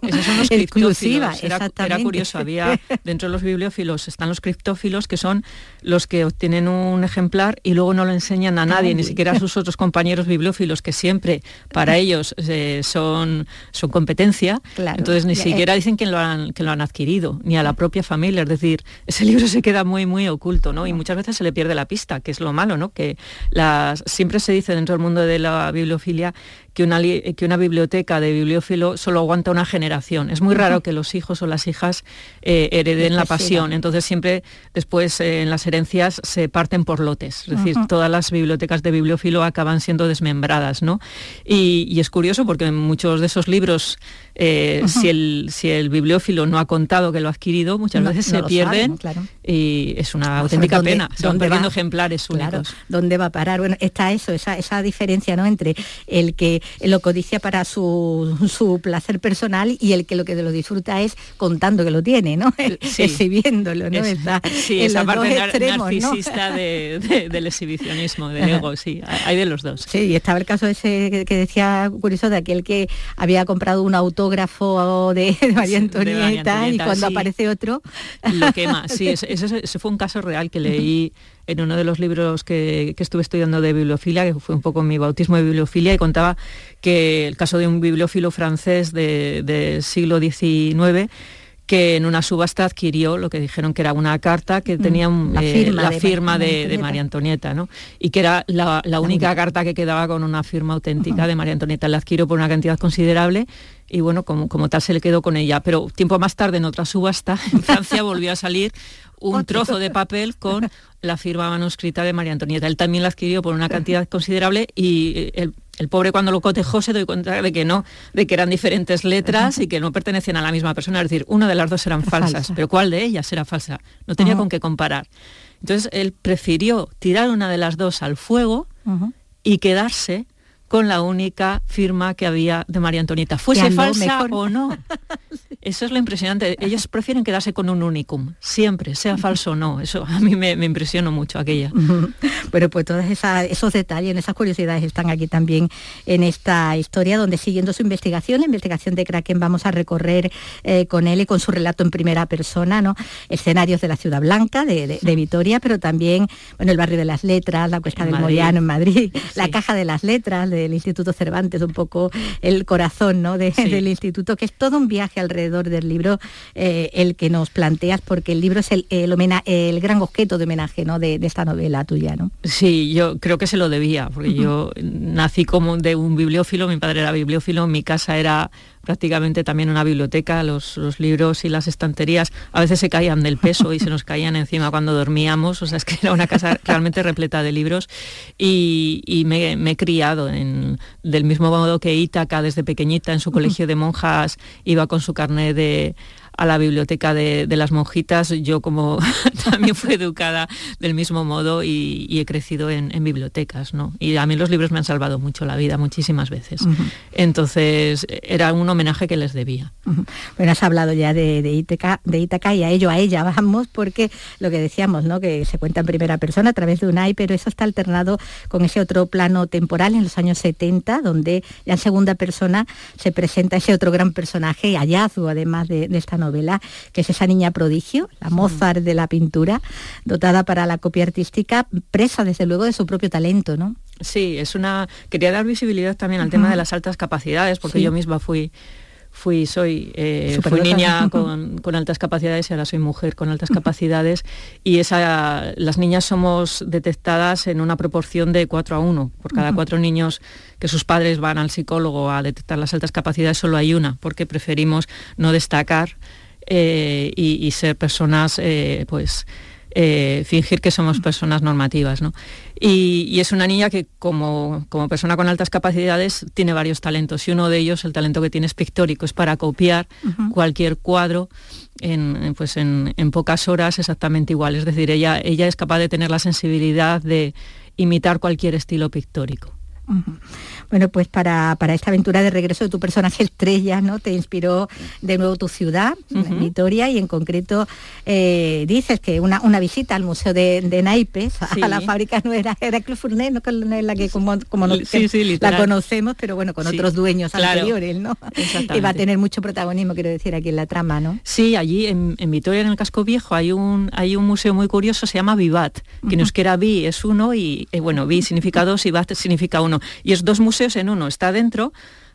exclusiva. Era, era, curioso, había <laughs> dentro de los bibliófilos están los criptófilos que son los que obtienen un ejemplar y luego no lo enseñan a nadie, ni siquiera a sus otros compañeros bibliófilos que siempre para ellos eh, son, son competencia, entonces ni siquiera dicen que lo, han, que lo han adquirido, ni a la propia familia, es decir, ese libro se queda muy, muy oculto, ¿no? Y muchas veces se le pierde la pista, que es lo malo, ¿no? Que las, siempre se dice dentro del mundo de la bibliofilia que una, que una biblioteca de bibliófilo solo aguanta una generación. Es muy raro que los hijos o las hijas eh, hereden la pasión. Entonces siempre después eh, en las herencias se parten por lotes. Es decir, todas las bibliotecas de bibliófilo acaban siendo desmembradas. ¿no? Y, es curioso porque en muchos de esos libros, eh, si, el, si el bibliófilo no ha contado que lo ha adquirido, muchas veces se pierden y es una auténtica pena. Se van perdiendo ejemplares únicos. ¿Dónde va a parar? Bueno, está eso, esa, esa diferencia ¿no? entre el que lo codicia para su, placer personal y el que lo que lo disfruta es contando que lo tiene, ¿no? <laughs> Exhibiéndolo, ¿no? sí, esa parte narcisista del exhibicionismo, del ego, sí, hay de los dos. Sí, y estaba el caso ese que decía curioso de aquel que había comprado un autógrafo de, María Antonieta, y cuando aparece otro... Lo quema, sí, ese fue un caso real que leí en uno de los libros que, estuve estudiando de bibliofilia, que fue un poco mi bautismo de bibliofilia, y contaba que el caso de un bibliófilo francés del siglo XIX, que en una subasta adquirió lo que dijeron que era una carta que mm. tenía la eh, firma, de, María Antonieta, ¿no? y que era la, única carta que quedaba con una firma auténtica de María Antonieta. La adquirió por una cantidad considerable y bueno, como, como tal se le quedó con ella. Pero tiempo más tarde, en otra subasta, <laughs> en Francia volvió a salir un trozo de papel con la firma manuscrita de María Antonieta. Él también la adquirió por una cantidad considerable y el, pobre cuando lo cotejó se dio cuenta de que no, de que eran diferentes letras y que no pertenecían a la misma persona. Es decir, una de las dos eran falsas, pero ¿cuál de ellas era falsa? No tenía con qué comparar. Entonces él prefirió tirar una de las dos al fuego y quedarse con la única firma que había de María Antonieta. Fuese falsa o no. <laughs> Eso es lo impresionante. Ellos prefieren quedarse con un unicum, siempre, sea falso o no. Eso a mí me, impresionó mucho aquella. <laughs> Bueno, pues todos esos detalles, esas curiosidades están aquí también en esta historia, donde siguiendo su investigación, la investigación de Kraken, vamos a recorrer eh, con él y con su relato en primera persona, ¿no? Escenarios de la Ciudad Blanca, de, Vitoria, pero también bueno, el barrio de las letras, la Cuesta del Moyano en Madrid, la Caja de las Letras de el Instituto Cervantes, un poco el corazón ¿no? del instituto, que es todo un viaje alrededor del libro eh, el que nos planteas, porque el libro es el, el, gran objeto de homenaje ¿no? de, esta novela tuya. ¿no? Sí, yo creo que se lo debía, porque yo nací como de un bibliófilo, mi padre era bibliófilo, mi casa era prácticamente también una biblioteca, los, libros y las estanterías a veces se caían del peso y se nos caían encima cuando dormíamos, o sea, es que era una casa realmente repleta de libros. Y, me, he criado en, del mismo modo que Ítaca desde pequeñita en su colegio de monjas iba con su carnet de a la biblioteca de, las monjitas. Yo como <laughs> también fui educada del mismo modo y, he crecido en, bibliotecas, ¿no? Y a mí los libros me han salvado mucho la vida, muchísimas veces. Entonces era un homenaje que les debía. Bueno, has hablado ya de, de, Ítaca, de y a ello, a ella vamos, porque lo que decíamos, ¿no? Que se cuenta en primera persona a través de un AI, pero eso está alternado con ese otro plano temporal en los años 70, donde ya en segunda persona se presenta ese otro gran personaje, hallazgo además de, de esta novela, que es esa niña prodigio, la Mozart de la pintura, dotada para la copia artística, presa desde luego de su propio talento, ¿no? Sí, es una. Quería dar visibilidad también al tema de las altas capacidades, porque yo misma fui fui, soy, eh, fui niña <laughs> con, altas capacidades y ahora soy mujer con altas capacidades. Y esa, las niñas somos detectadas en una proporción de 4 a 1. Por cada cuatro niños que sus padres van al psicólogo a detectar las altas capacidades, solo hay una, porque preferimos no destacar eh, y, ser personas eh, pues eh, fingir que somos personas normativas. ¿no? Y, es una niña que como, como, persona con altas capacidades tiene varios talentos y uno de ellos, el talento que tiene es pictórico, es para copiar cualquier cuadro en, pues en, en, pocas horas exactamente igual. Es decir, ella, ella es capaz de tener la sensibilidad de imitar cualquier estilo pictórico. Bueno, pues para, esta aventura de regreso de tu personaje estrella, ¿no? Te inspiró de nuevo tu ciudad, Vitoria, y en concreto eh, dices que una, una, visita al Museo de, Naipes, a la fábrica no era Heracles Fournet, no es la que como, como la conocemos, pero bueno, con otros dueños anteriores, ¿no? Y va a tener mucho protagonismo, quiero decir, aquí en la trama, ¿no? Sí, allí en, Vitoria, en el Casco Viejo, hay un, hay un museo muy curioso, se llama Vivat, que nos que vi es uno y, eh, bueno, vi significa dos y Vivat significa uno. Y es dos museos en uno. Está dentro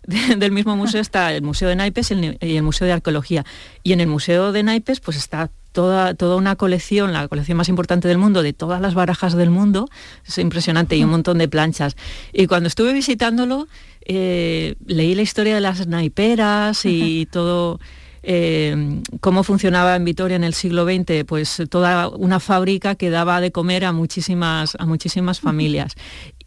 <laughs> del mismo museo está el Museo de Naipes y el, Museo de Arqueología. Y en el Museo de Naipes pues está toda, toda una colección, la colección más importante del mundo, de todas las barajas del mundo. Es impresionante y un montón de planchas. Y cuando estuve visitándolo, eh, leí la historia de las naiperas y todo eh, cómo funcionaba en Vitoria en el siglo XX, pues toda una fábrica que daba de comer a muchísimas, a muchísimas familias.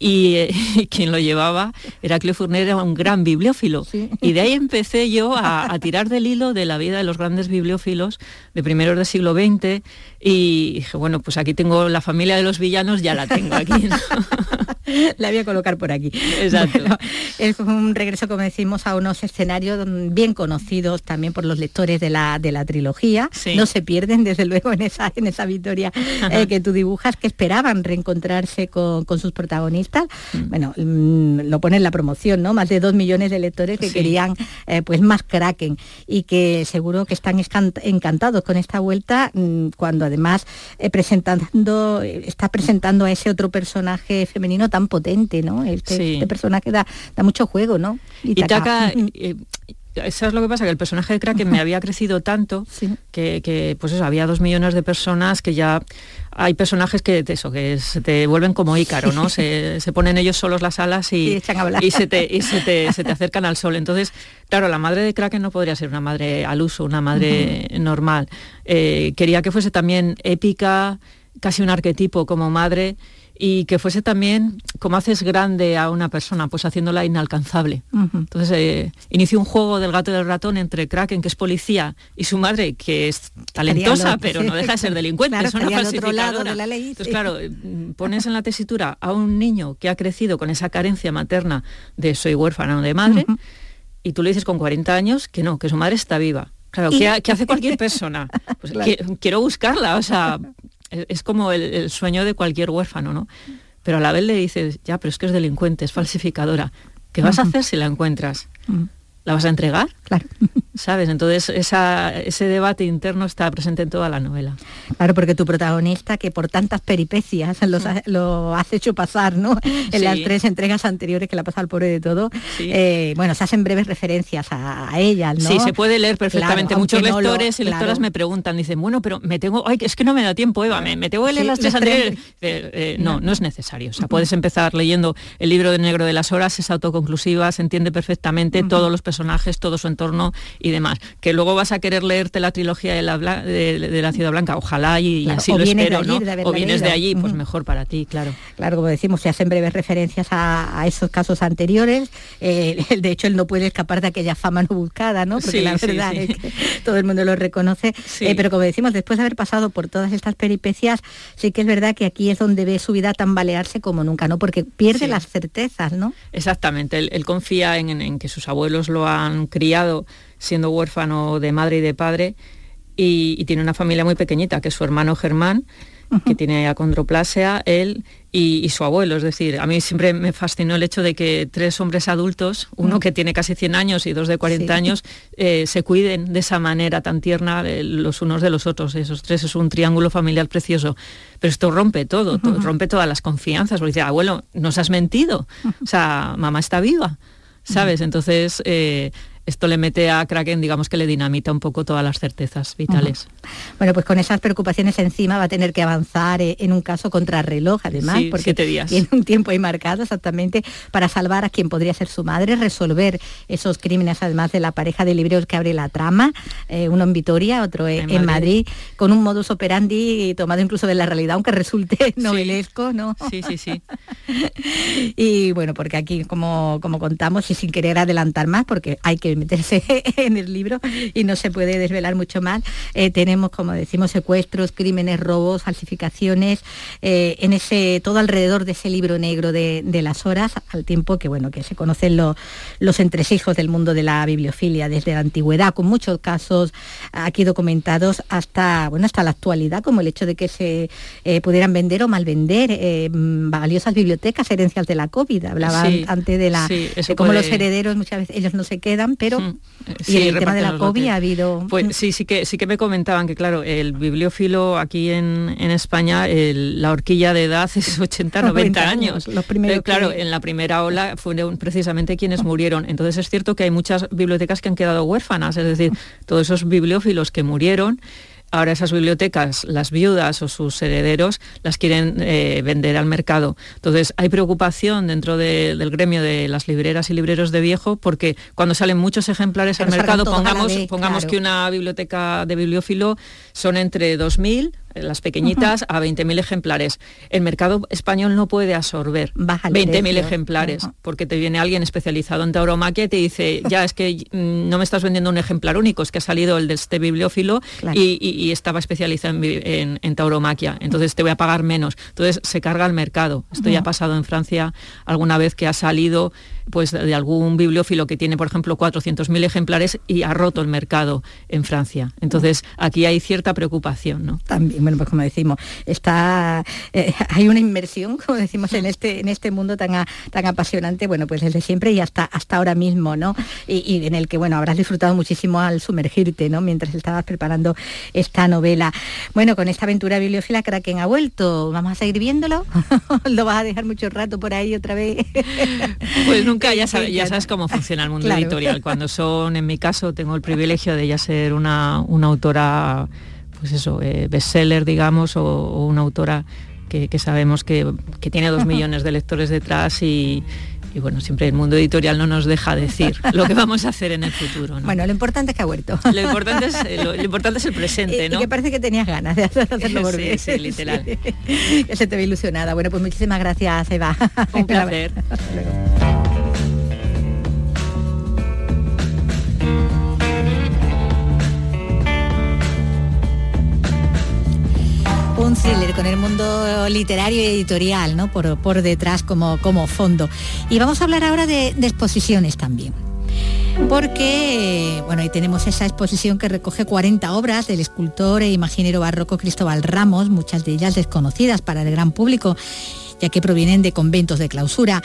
Y, <laughs> eh, quien lo llevaba, Heraclio Fournier, era un gran bibliófilo. Y de ahí empecé yo a, tirar del hilo de la vida de los grandes bibliófilos de primeros del siglo XX y dije, bueno, pues aquí tengo la familia de los villanos, ya la tengo aquí. <laughs> la voy a colocar por aquí. Exacto. es un regreso, como decimos, a unos escenarios bien conocidos también por los lectores de la, de la trilogía. No se pierden, desde luego, en esa, en esa victoria eh, que tú dibujas, que esperaban reencontrarse con, sus protagonistas. Mm. Bueno, mm, lo pone en la promoción, ¿no? Más de dos millones de lectores que querían eh, pues más Kraken y que seguro que están encantados con esta vuelta mm, cuando además eh, presentando, está presentando a ese otro personaje femenino tan potente, ¿no? Este, este personaje da, da, mucho juego, ¿no? Y eh, eso es lo que pasa, que el personaje de Kraken me <laughs> había crecido tanto que, pues eso, había dos millones de personas que ya hay personajes que eso, que se te vuelven como Ícaro, ¿no? Se, ponen ellos solos las alas y, se, te, se, te, acercan al sol. Entonces, claro, la madre de Kraken no podría ser una madre al uso, una madre normal. Eh, quería que fuese también épica, casi un arquetipo como madre y que fuese también como haces grande a una persona, pues haciéndola inalcanzable. Entonces eh, inició un juego del gato y del ratón entre Kraken, que es policía, y su madre, que es talentosa, pero no deja de ser delincuente, es una falsificadora. la ley, Entonces, claro, pones en la tesitura a un niño que ha crecido con esa carencia materna de soy huérfana de madre, y tú le dices con 40 años que no, que su madre está viva. Claro, ¿qué, hace cualquier <laughs> persona? Pues quiero buscarla, o sea, es como el, sueño de cualquier huérfano, ¿no? Pero a la vez le dices, ya, pero es que es delincuente, es falsificadora. ¿Qué vas a hacer si la encuentras? ¿La vas a entregar? Claro. <laughs> ¿Sabes? Entonces ese debate interno está presente en toda la novela. Claro, porque tu protagonista, que por tantas peripecias <laughs> lo has hecho pasar, ¿no? En las tres entregas anteriores que la pasa al pobre de todo, eh, bueno, se hacen breves referencias a, ella, ¿no? Sí, se puede leer perfectamente. Muchos lectores y lectoras me preguntan, dicen, bueno, pero me tengo, ay, es que no me da tiempo, Eva, me, tengo que leer las tres anteriores. Eh, eh, no, no es necesario. O sea, puedes empezar leyendo el libro de negro de las horas, es autoconclusiva, se entiende perfectamente todos los personajes, todo su entorno y demás. Que luego vas a querer leerte la trilogía de la, de, la Ciudad Blanca, ojalá y, así lo espero, ¿no? o vienes de allí, pues mejor para ti, claro. Claro, como decimos, se hacen breves referencias a, esos casos anteriores. Eh, <laughs> de hecho, él no puede escapar de aquella fama no buscada, ¿no? Porque la verdad es que todo el mundo lo reconoce. Eh, pero como decimos, después de haber pasado por todas estas peripecias, sí que es verdad que aquí es donde ve su vida tambalearse como nunca, ¿no? Porque pierde las certezas, ¿no? Exactamente. Él, confía en, que sus abuelos lo han criado siendo huérfano de madre y de padre y, tiene una familia muy pequeñita, que es su hermano Germán, que tiene acondroplasia, él y, su abuelo. Es decir, a mí siempre me fascinó el hecho de que tres hombres adultos, uno que tiene casi 100 años y dos de 40 años, eh, se cuiden de esa manera tan tierna los unos de los otros. Esos tres es un triángulo familiar precioso. Pero esto rompe todo, rompe todas las confianzas. Porque dice, abuelo, nos has mentido. O sea, mamá está viva. ¿Sabes? Entonces, eh, esto le mete a Kraken, digamos que le dinamita un poco todas las certezas vitales. Bueno, pues con esas preocupaciones encima va a tener que avanzar eh, en un caso contra reloj, además, porque siete días. tiene un tiempo ahí marcado exactamente para salvar a quien podría ser su madre, resolver esos crímenes, además de la pareja de libreros que abre la trama, eh, uno en Vitoria, otro en, Madrid. con un modus operandi tomado incluso de la realidad, aunque resulte <laughs> novelesco, ¿no? Sí, sí, sí. <laughs> y bueno, porque aquí, como, como contamos, y sin querer adelantar más, porque hay que meterse <laughs> en el libro y no se puede desvelar mucho más. Eh, tenemos, como decimos, secuestros, crímenes, robos, falsificaciones, eh, en ese, todo alrededor de ese libro negro de, las horas, al tiempo que bueno, que se conocen los entresijos del mundo de la bibliofilia desde la antigüedad, con muchos casos aquí documentados hasta, bueno, hasta la actualidad, como el hecho de que se eh, pudieran vender o malvender valiosas bibliotecas, herencias de la COVID. Hablaba antes de la de cómo los herederos muchas veces ellos no se quedan, pero y el tema de la COVID ha habido... Pues sí, sí que, sí que me comentaban que, claro, el bibliófilo aquí en, España, la horquilla de edad es <laughs> 80, 90 años. Los primeros claro, en la primera ola fueron precisamente quienes murieron. Entonces es cierto que hay muchas bibliotecas que han quedado huérfanas, es decir, todos esos bibliófilos que murieron ahora esas bibliotecas, las viudas o sus herederos, las quieren eh, vender al mercado. Entonces, hay preocupación dentro del gremio de las libreras y libreros de viejo porque cuando salen muchos ejemplares al mercado, pongamos, pongamos que una biblioteca de bibliófilo son entre 2.000 las pequeñitas, a 20.000 ejemplares. El mercado español no puede absorber 20.000 ejemplares, porque te viene alguien especializado en tauromaquia y te dice, ya es que mm, no me estás vendiendo un ejemplar único, es que ha salido el de este bibliófilo y, estaba especializado en, tauromaquia, entonces te voy a pagar menos. Entonces se carga el mercado. Esto ya ha pasado en Francia alguna vez que ha salido pues de algún bibliófilo que tiene, por ejemplo, 400.000 ejemplares y ha roto el mercado en Francia. Entonces, aquí hay cierta preocupación, ¿no? También, bueno, pues como decimos, está, eh, hay una inversión, como decimos, en este, en este mundo tan, tan apasionante, bueno, pues desde siempre y hasta, hasta ahora mismo, ¿no? Y, en el que, bueno, habrás disfrutado muchísimo al sumergirte, ¿no? Mientras estabas preparando esta novela. Bueno, con esta aventura bibliófila, Kraken ha vuelto. ¿Vamos a seguir viéndolo? <laughs> ¿Lo vas a dejar mucho rato por ahí otra vez? pues nunca, ya sabes, ya sabes cómo funciona el mundo editorial. Cuando son, en mi caso, tengo el privilegio de ya ser una, autora, pues eso, eh, bestseller, digamos, o, una autora que, sabemos que, tiene dos millones de lectores detrás y, bueno, siempre el mundo editorial no nos deja decir lo que vamos a hacer en el futuro. Bueno, lo importante es que ha vuelto. Lo importante es, lo, importante es el presente, ¿no? Y que parece que tenías ganas de hacerlo por sí, sí, literal. <laughs> que se te ve ilusionada. Bueno, pues muchísimas gracias, Eva. Un <laughs> placer. Un thriller con el mundo literario y editorial, ¿no? Por, por detrás como, como fondo. Y vamos a hablar ahora de, exposiciones también porque bueno, ahí tenemos esa exposición que recoge 40 obras del escultor e imaginero barroco Cristóbal Ramos, muchas de ellas desconocidas para el gran público ya que provienen de conventos de clausura.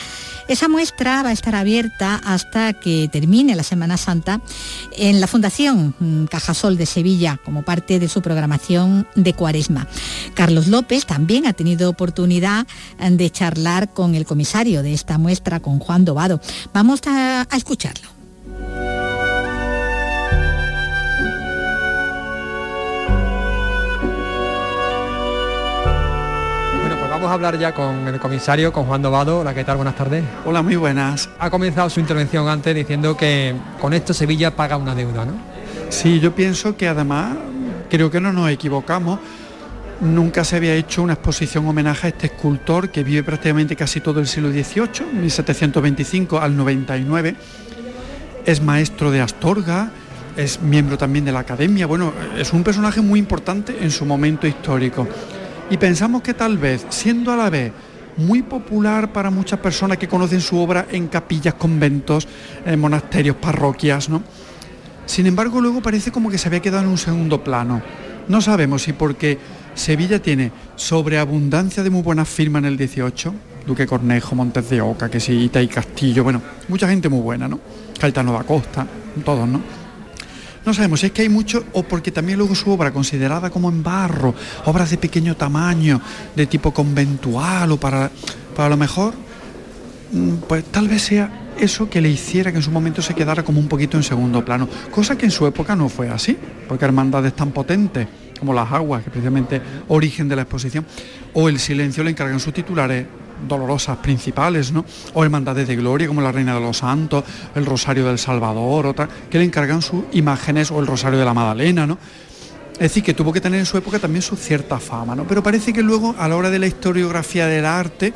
Esa muestra va a estar abierta hasta que termine la Semana Santa en la Fundación mm, Cajasol de Sevilla como parte de su programación de Cuaresma. Carlos López también ha tenido oportunidad eh, de charlar con el comisario de esta muestra, con Juan Dobado. Vamos a, a escucharlo. Vamos a hablar ya con el comisario, con Juan Dobado. Hola, ¿qué tal? Buenas tardes. Hola, muy buenas. Ha comenzado su intervención antes diciendo que con esto Sevilla paga una deuda, ¿no? Sí, yo pienso que además creo que no nos equivocamos. Nunca se había hecho una exposición homenaje a este escultor que vive prácticamente casi todo el siglo XVIII, 1725 al 99. Es maestro de Astorga, es miembro también de la academia, bueno, es un personaje muy importante en su momento histórico. Y pensamos que tal vez, siendo a la vez muy popular para muchas personas que conocen su obra en capillas, conventos, en monasterios, parroquias, ¿no? Sin embargo, luego parece como que se había quedado en un segundo plano. No sabemos si porque Sevilla tiene sobreabundancia de muy buenas firmas en el 18, Duque Cornejo, Montes de Oca, que sí, Ita y Castillo, bueno, mucha gente muy buena, ¿no? Caetano da Costa, todos, ¿no? No sabemos es que hay mucho o porque también luego su obra considerada como en barro, obras de pequeño tamaño, de tipo conventual o para, para lo mejor, mm, pues tal vez sea eso que le hiciera que en su momento se quedara como un poquito en segundo plano, cosa que en su época no fue así, porque hermandades tan potentes como las aguas, que precisamente origen de la exposición, o el silencio le encargan sus titulares dolorosas principales, ¿no? O hermandades de gloria como la Reina de los Santos, el Rosario del Salvador, otra, que le encargan sus imágenes, o el Rosario de la Magdalena, ¿no? Es decir, que tuvo que tener en su época también su cierta fama, ¿no? Pero parece que luego, a la hora de la historiografía del arte,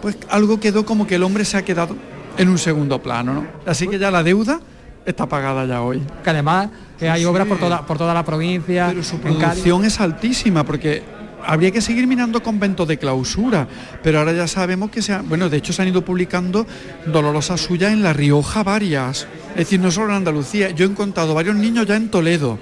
pues algo quedó como que el hombre se ha quedado en un segundo plano, ¿no? Así que ya la deuda está pagada ya hoy. Que además que hay obras por toda, por toda la provincia. Pero su producción es altísima porque habría que seguir mirando conventos de clausura, pero ahora ya sabemos que se han, bueno, de hecho se han ido publicando dolorosas suyas en La Rioja varias, es decir, no solo en Andalucía, yo he encontrado varios niños ya en Toledo.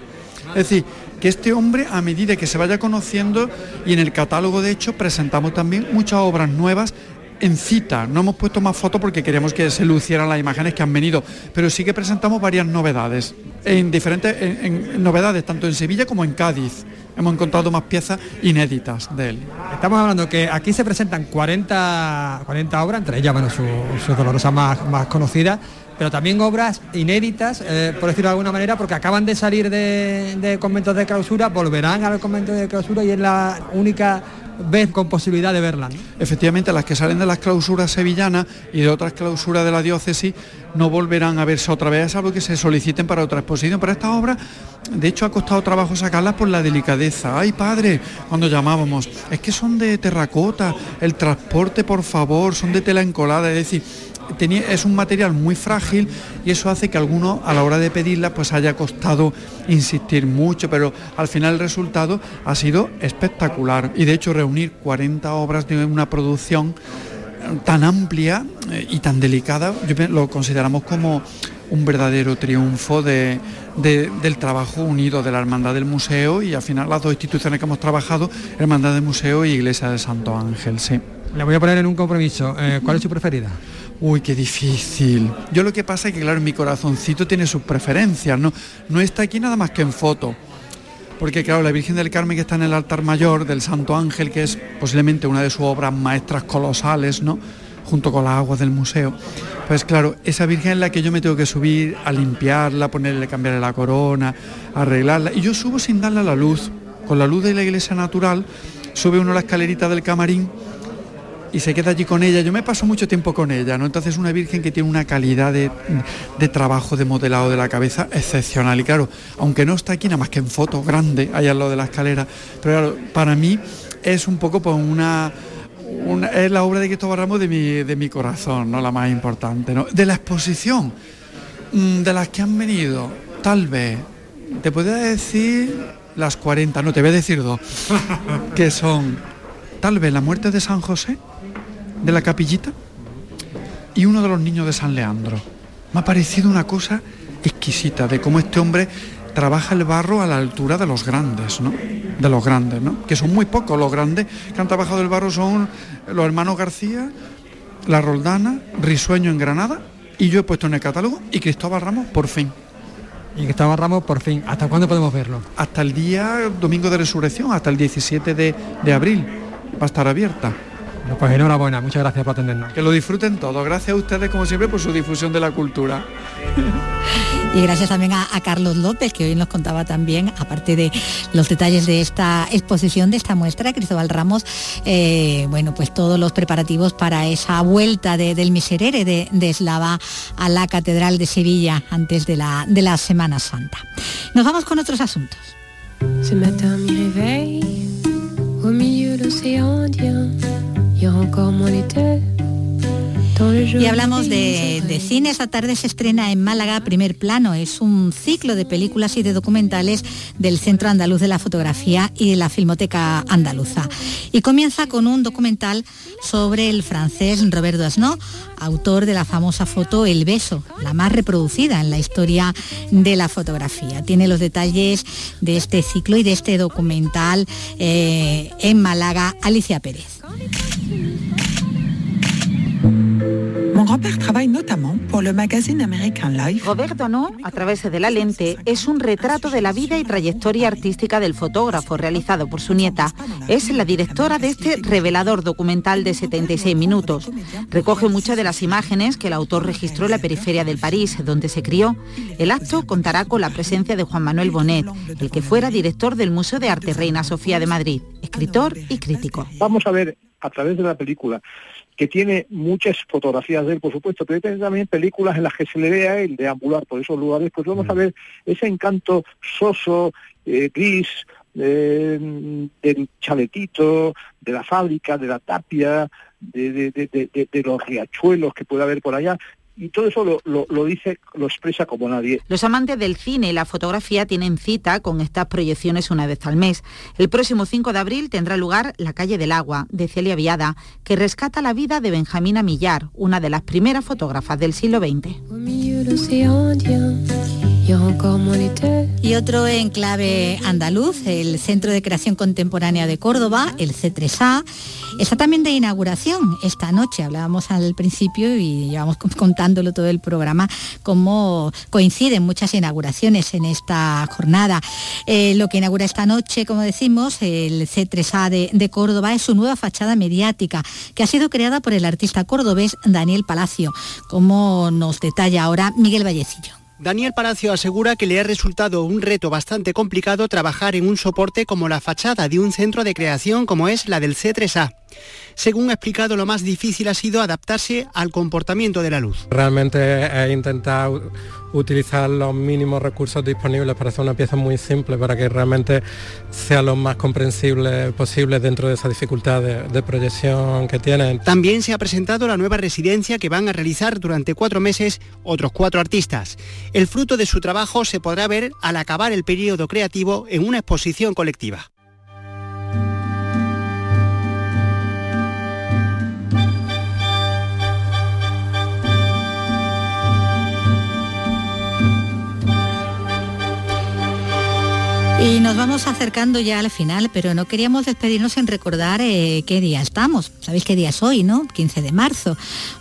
Es decir, que este hombre a medida que se vaya conociendo y en el catálogo de hecho presentamos también muchas obras nuevas en cita. No hemos puesto más fotos porque queríamos que se lucieran las imágenes que han venido, pero sí que presentamos varias novedades, en diferentes en, novedades, tanto en Sevilla como en Cádiz. Hemos encontrado más piezas inéditas de él. Estamos hablando que aquí se presentan 40, 40 obras, entre ellas bueno, sus su dolorosas más, más conocidas, pero también obras inéditas, eh, por decirlo de alguna manera, porque acaban de salir de, conventos de clausura, volverán al convento de clausura y es la única vez con posibilidad de verla. Efectivamente, las que salen de las clausuras sevillanas y de otras clausuras de la diócesis no volverán a verse otra vez, salvo que se soliciten para otra exposición. Pero estas obras, de hecho, ha costado trabajo sacarlas por la delicadeza. Ay, padre, cuando llamábamos, es que son de terracota, el transporte, por favor, son de tela encolada, es decir, es un material muy frágil y eso hace que alguno a la hora de pedirla pues haya costado insistir mucho, pero al final el resultado ha sido espectacular y de hecho reunir 40 obras de una producción tan amplia eh, y tan delicada, lo consideramos como un verdadero triunfo del trabajo unido de la Hermandad del Museo y al final las dos instituciones que hemos trabajado, Hermandad del Museo y Iglesia de Santo Ángel. Sí. Le voy a poner en un compromiso. Eh, ¿Cuál es su preferida? Uy, qué difícil. Yo lo que pasa es que, claro, mi corazoncito tiene sus preferencias, ¿no? No está aquí nada más que en foto. Porque, claro, la Virgen del Carmen que está en el altar mayor del Santo Ángel, que es posiblemente una de sus obras maestras colosales, ¿no? Junto con las aguas del museo. Pues claro, esa Virgen es la que yo me tengo que subir a limpiarla, ponerle, cambiarle la corona, arreglarla. Y yo subo sin darle la luz. Con la luz de la iglesia natural, sube uno la escalerita del camarín y se queda allí con ella. Yo me paso mucho tiempo con ella, ¿no? Entonces una virgen que tiene una calidad de, trabajo, de modelado de la cabeza excepcional. Y claro, aunque no está aquí nada más que en foto grande, allá al lado de la escalera, pero claro, para mí es un poco pues una... es la obra de Cristo Ramos de mi, de mi corazón, ¿no? La más importante, ¿no? De la exposición, mm, de las que han venido, tal vez, te podría decir las 40, no, te voy a decir dos, que son tal vez la muerte de San José, de la capillita y uno de los niños de San Leandro. Me ha parecido una cosa exquisita de cómo este hombre trabaja el barro a la altura de los grandes, ¿no? De los grandes, ¿no? Que son muy pocos los grandes que han trabajado el barro son los hermanos García, La Roldana, Risueño en Granada y yo he puesto en el catálogo y Cristóbal Ramos por fin. Y Cristóbal Ramos por fin. ¿Hasta cuándo podemos verlo? Hasta el día domingo de resurrección, hasta el 17 de, de abril. Va a estar abierta pues enhorabuena, muchas gracias por atendernos. Que lo disfruten todos. Gracias a ustedes, como siempre, por su difusión de la cultura. Y gracias también a, Carlos López, que hoy nos contaba también, aparte de los detalles de esta exposición, de esta muestra, Cristóbal Ramos, eh, bueno, pues todos los preparativos para esa vuelta del Miserere de, de, Eslava a la Catedral de Sevilla antes de la, de la Semana Santa. Nos vamos con otros asuntos. encore moins l'été. Y hablamos de, cine. Esta tarde se estrena en Málaga Primer Plano. Es un ciclo de películas y de documentales del Centro Andaluz de la Fotografía y de la Filmoteca Andaluza. Y comienza con un documental sobre el francés Roberto Asno, autor de la famosa foto El Beso, la más reproducida en la historia de la fotografía. Tiene los detalles de este ciclo y de este documental eh, en Málaga, Alicia Pérez. Mon grand-père travaille notamment pour le magazine américain Life. Roberto No, a través de la lente, es un retrato de la vida y trayectoria artística del fotógrafo realizado por su nieta. Es la directora de este revelador documental de 76 minutos. Recoge muchas de las imágenes que el autor registró en la periferia del París, donde se crió. El acto contará con la presencia de Juan Manuel Bonet, el que fuera director del Museo de Arte Reina Sofía de Madrid, escritor y crítico. Vamos a ver a través de la película que tiene muchas fotografías de él, por supuesto, pero tiene también películas en las que se le ve a él deambular por esos lugares, pues vamos a ver ese encanto soso, eh, gris, eh, del chaletito, de la fábrica, de la tapia, de, de, los riachuelos que puede haber por allá, y todo eso lo, dice, lo expresa como nadie. Los amantes del cine y la fotografía tienen cita con estas proyecciones una vez al mes. El próximo 5 de abril tendrá lugar La calle del agua, de Celia Viada, que rescata la vida de Benjamina Millar, una de las primeras fotógrafas del siglo XX. Y otro enclave andaluz, el Centro de Creación Contemporánea de Córdoba, el C3A, está también de inauguración esta noche. Hablábamos al principio y llevamos contándolo todo el programa, cómo coinciden muchas inauguraciones en esta jornada. Eh, lo que inaugura esta noche, como decimos, el C3A de, de Córdoba es su nueva fachada mediática, que ha sido creada por el artista cordobés Daniel Palacio, como nos detalla ahora Miguel Vallecillo. Daniel Palacio asegura que le ha resultado un reto bastante complicado trabajar en un soporte como la fachada de un centro de creación como es la del C3A. Según ha explicado, lo más difícil ha sido adaptarse al comportamiento de la luz. Realmente he intentado utilizar los mínimos recursos disponibles para hacer una pieza muy simple, para que realmente sea lo más comprensible posible dentro de esa dificultad de, proyección que tienen. También se ha presentado la nueva residencia que van a realizar durante cuatro meses otros cuatro artistas. El fruto de su trabajo se podrá ver al acabar el periodo creativo en una exposición colectiva. Y nos vamos acercando ya al final, pero no queríamos despedirnos sin recordar eh, qué día estamos. ¿Sabéis qué día es hoy, no? 15 de marzo.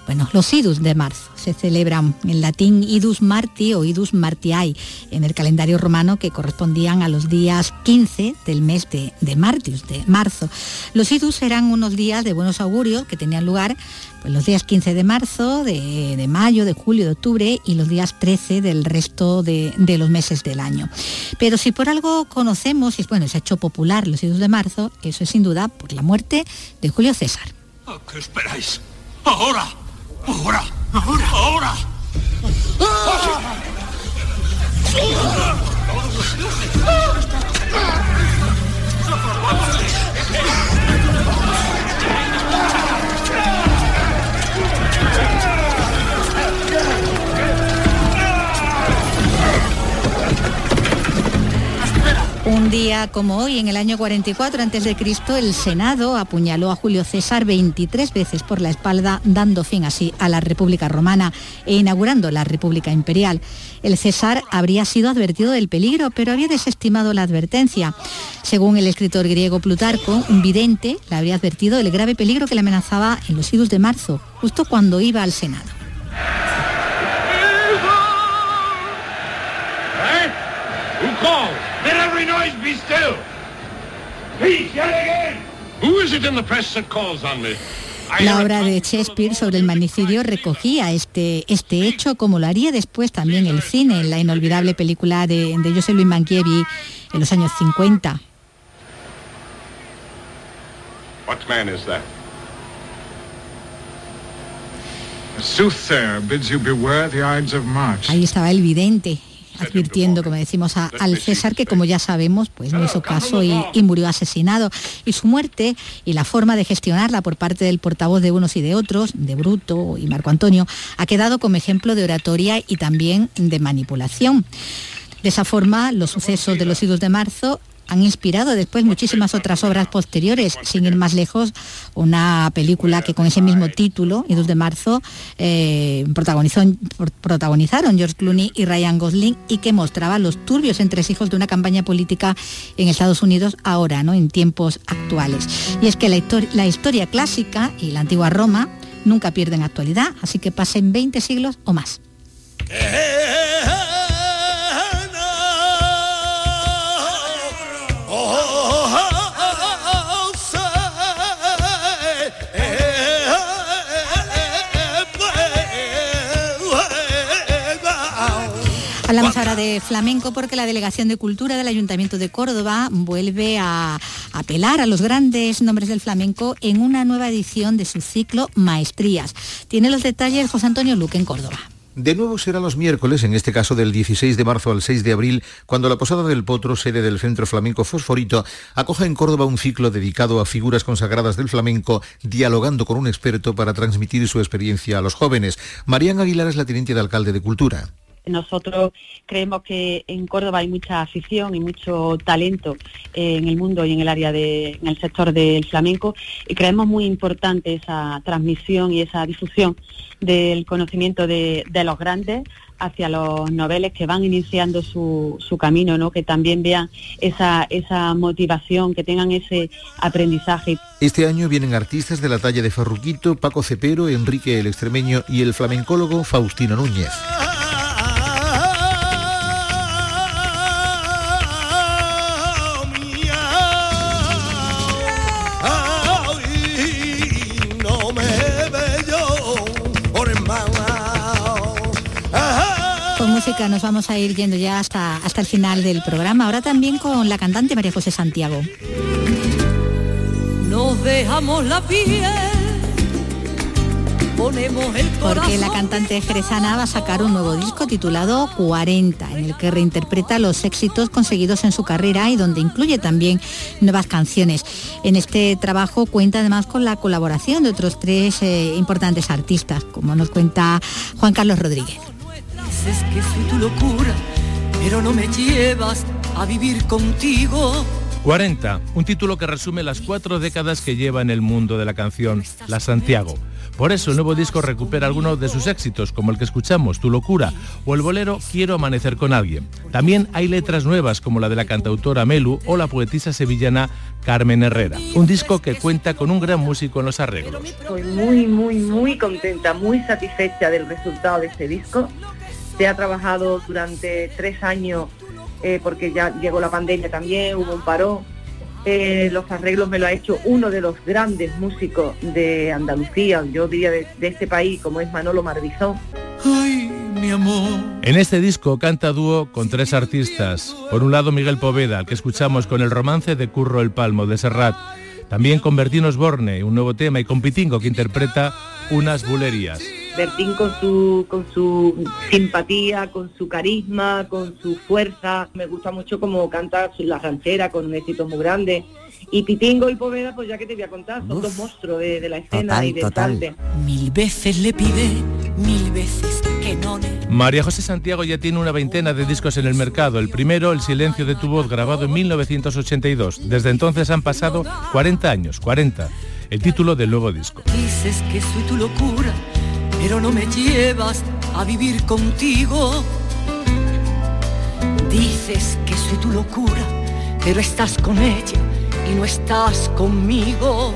Bueno, los idus de marzo se celebran en latín idus marti o idus martiae en el calendario romano que correspondían a los días 15 del mes de, de Martius, de marzo. Los idus eran unos días de buenos augurios que tenían lugar pues los días 15 de marzo, de, mayo, de julio, de octubre y los días 13 del resto de, los meses del año. Pero si por algo conocemos, y bueno, se ha hecho popular los días de marzo, eso es sin duda por la muerte de Julio César. qué esperáis? ¡Ahora! ¡Ahora! ¡Ahora! ¡Ahora! Un día como hoy, en el año 44 a.C., el Senado apuñaló a Julio César 23 veces por la espalda, dando fin así a la República Romana e inaugurando la República Imperial. El César habría sido advertido del peligro, pero había desestimado la advertencia. Según el escritor griego Plutarco, un vidente le habría advertido del grave peligro que le amenazaba en los idus de marzo, justo cuando iba al Senado. Noise be still. Peace, yet again. Who is it in the press that calls on me? La obra de Shakespeare sobre el magnicidio recogía este, este hecho, como lo haría después también el cine, en la inolvidable película de, de José Luis Mankiewicz en los años 50. What man is that? A soothsayer bids you beware the Ides of March. Ahí estaba el vidente advirtiendo, como decimos, a- al César que como ya sabemos, pues no hizo caso y, y murió asesinado. Y su muerte y la forma de gestionarla por parte del portavoz de unos y de otros, de Bruto y Marco Antonio, ha quedado como ejemplo de oratoria y también de manipulación. De esa forma, los sucesos de los idos de marzo han inspirado después muchísimas otras obras posteriores, sin ir más lejos, una película que con ese mismo título, Idos de Marzo, eh, protagonizó- protagonizaron George Clooney y Ryan Gosling y que mostraba los turbios entresijos de una campaña política en Estados Unidos ahora, ¿no? en tiempos actuales. Y es que la, la historia clásica y la antigua Roma nunca pierden actualidad, así que pasen 20 siglos o más. Hablamos ahora de flamenco porque la Delegación de Cultura del Ayuntamiento de Córdoba vuelve a apelar a los grandes nombres del flamenco en una nueva edición de su ciclo Maestrías. Tiene los detalles José Antonio Luque en Córdoba. De nuevo será los miércoles, en este caso del 16 de marzo al 6 de abril, cuando la Posada del Potro, sede del Centro Flamenco Fosforito, acoja en Córdoba un ciclo dedicado a figuras consagradas del flamenco, dialogando con un experto para transmitir su experiencia a los jóvenes. Marían Aguilar es la teniente de alcalde de Cultura. Nosotros creemos que en Córdoba hay mucha afición y mucho talento eh, en el mundo y en el área de, en el sector del flamenco y creemos muy importante esa transmisión y esa difusión del conocimiento de, de los grandes hacia los noveles que van iniciando su, su camino, ¿no? que también vean esa, esa motivación, que tengan ese aprendizaje. Este año vienen artistas de la talla de Farruquito, Paco Cepero, Enrique el Extremeño y el flamencólogo Faustino Núñez. Música nos vamos a ir yendo ya hasta, hasta el final del programa. Ahora también con la cantante María José Santiago. Nos dejamos la piel, ponemos el Porque la corazón. cantante jerezana va a sacar un nuevo disco titulado 40, en el que reinterpreta los éxitos conseguidos en su carrera y donde incluye también nuevas canciones. En este trabajo cuenta además con la colaboración de otros tres eh, importantes artistas, como nos cuenta Juan Carlos Rodríguez. Dices que soy tu locura, pero no me llevas a vivir contigo. 40, un título que resume las cuatro décadas que lleva en el mundo de la canción, La Santiago. Por eso el nuevo disco recupera algunos de sus éxitos, como el que escuchamos, Tu locura, o el bolero Quiero amanecer con alguien. También hay letras nuevas, como la de la cantautora Melu o la poetisa sevillana Carmen Herrera. Un disco que cuenta con un gran músico en los arreglos. Estoy muy, muy, muy contenta, muy satisfecha del resultado de este disco. Se ha trabajado durante tres años eh, porque ya llegó la pandemia también, hubo un parón. Eh, los arreglos me lo ha hecho uno de los grandes músicos de Andalucía, yo diría de, de este país, como es Manolo Marbizón. Ay, mi amor. En este disco canta dúo con tres artistas. Por un lado Miguel Poveda, al que escuchamos con el romance de Curro el Palmo de Serrat. También con Bertín Osborne, un nuevo tema, y con Pitingo, que interpreta unas bulerías. Bertín con su, con su simpatía, con su carisma, con su fuerza. Me gusta mucho como canta la ranchera con un éxito muy grande. Y Pitingo y Poveda, pues ya que te voy a contar, son dos monstruos de, de la escena Total, y del total. Mil veces le pide, mil veces que no le... María José Santiago ya tiene una veintena de discos en el mercado. El primero, El silencio de tu voz, grabado en 1982. Desde entonces han pasado 40 años, 40. El título del nuevo disco. Dices que soy tu locura, pero no me llevas a vivir contigo. Dices que soy tu locura, pero estás con ella y no estás conmigo.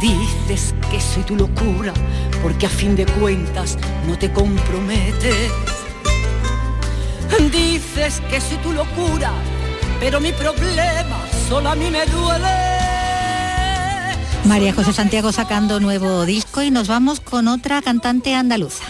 Dices que soy tu locura, porque a fin de cuentas no te comprometes. Dices que soy tu locura, pero mi problema solo a mí me duele. María José Santiago sacando nuevo disco y nos vamos con otra cantante andaluza.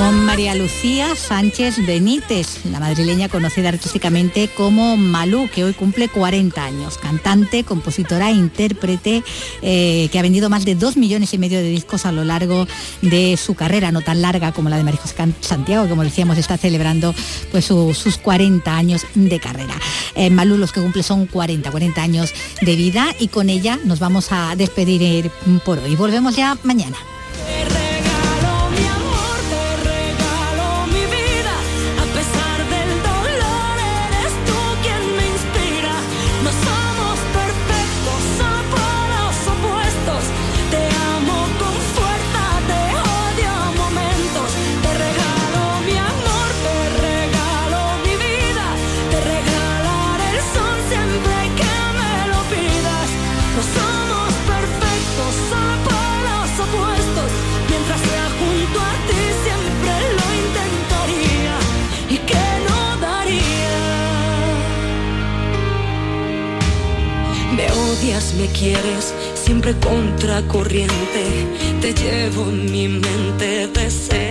Con María Lucía Sánchez Benítez, la madrileña conocida artísticamente como Malú, que hoy cumple 40 años, cantante, compositora intérprete, eh, que ha vendido más de 2 millones y medio de discos a lo largo de su carrera, no tan larga como la de María Santiago, que como decíamos está celebrando pues, sus 40 años de carrera. Eh, Malú los que cumple son 40, 40 años de vida y con ella nos vamos a despedir por hoy. Volvemos ya mañana. Quieres, siempre contracorriente, te llevo en mi mente desesperada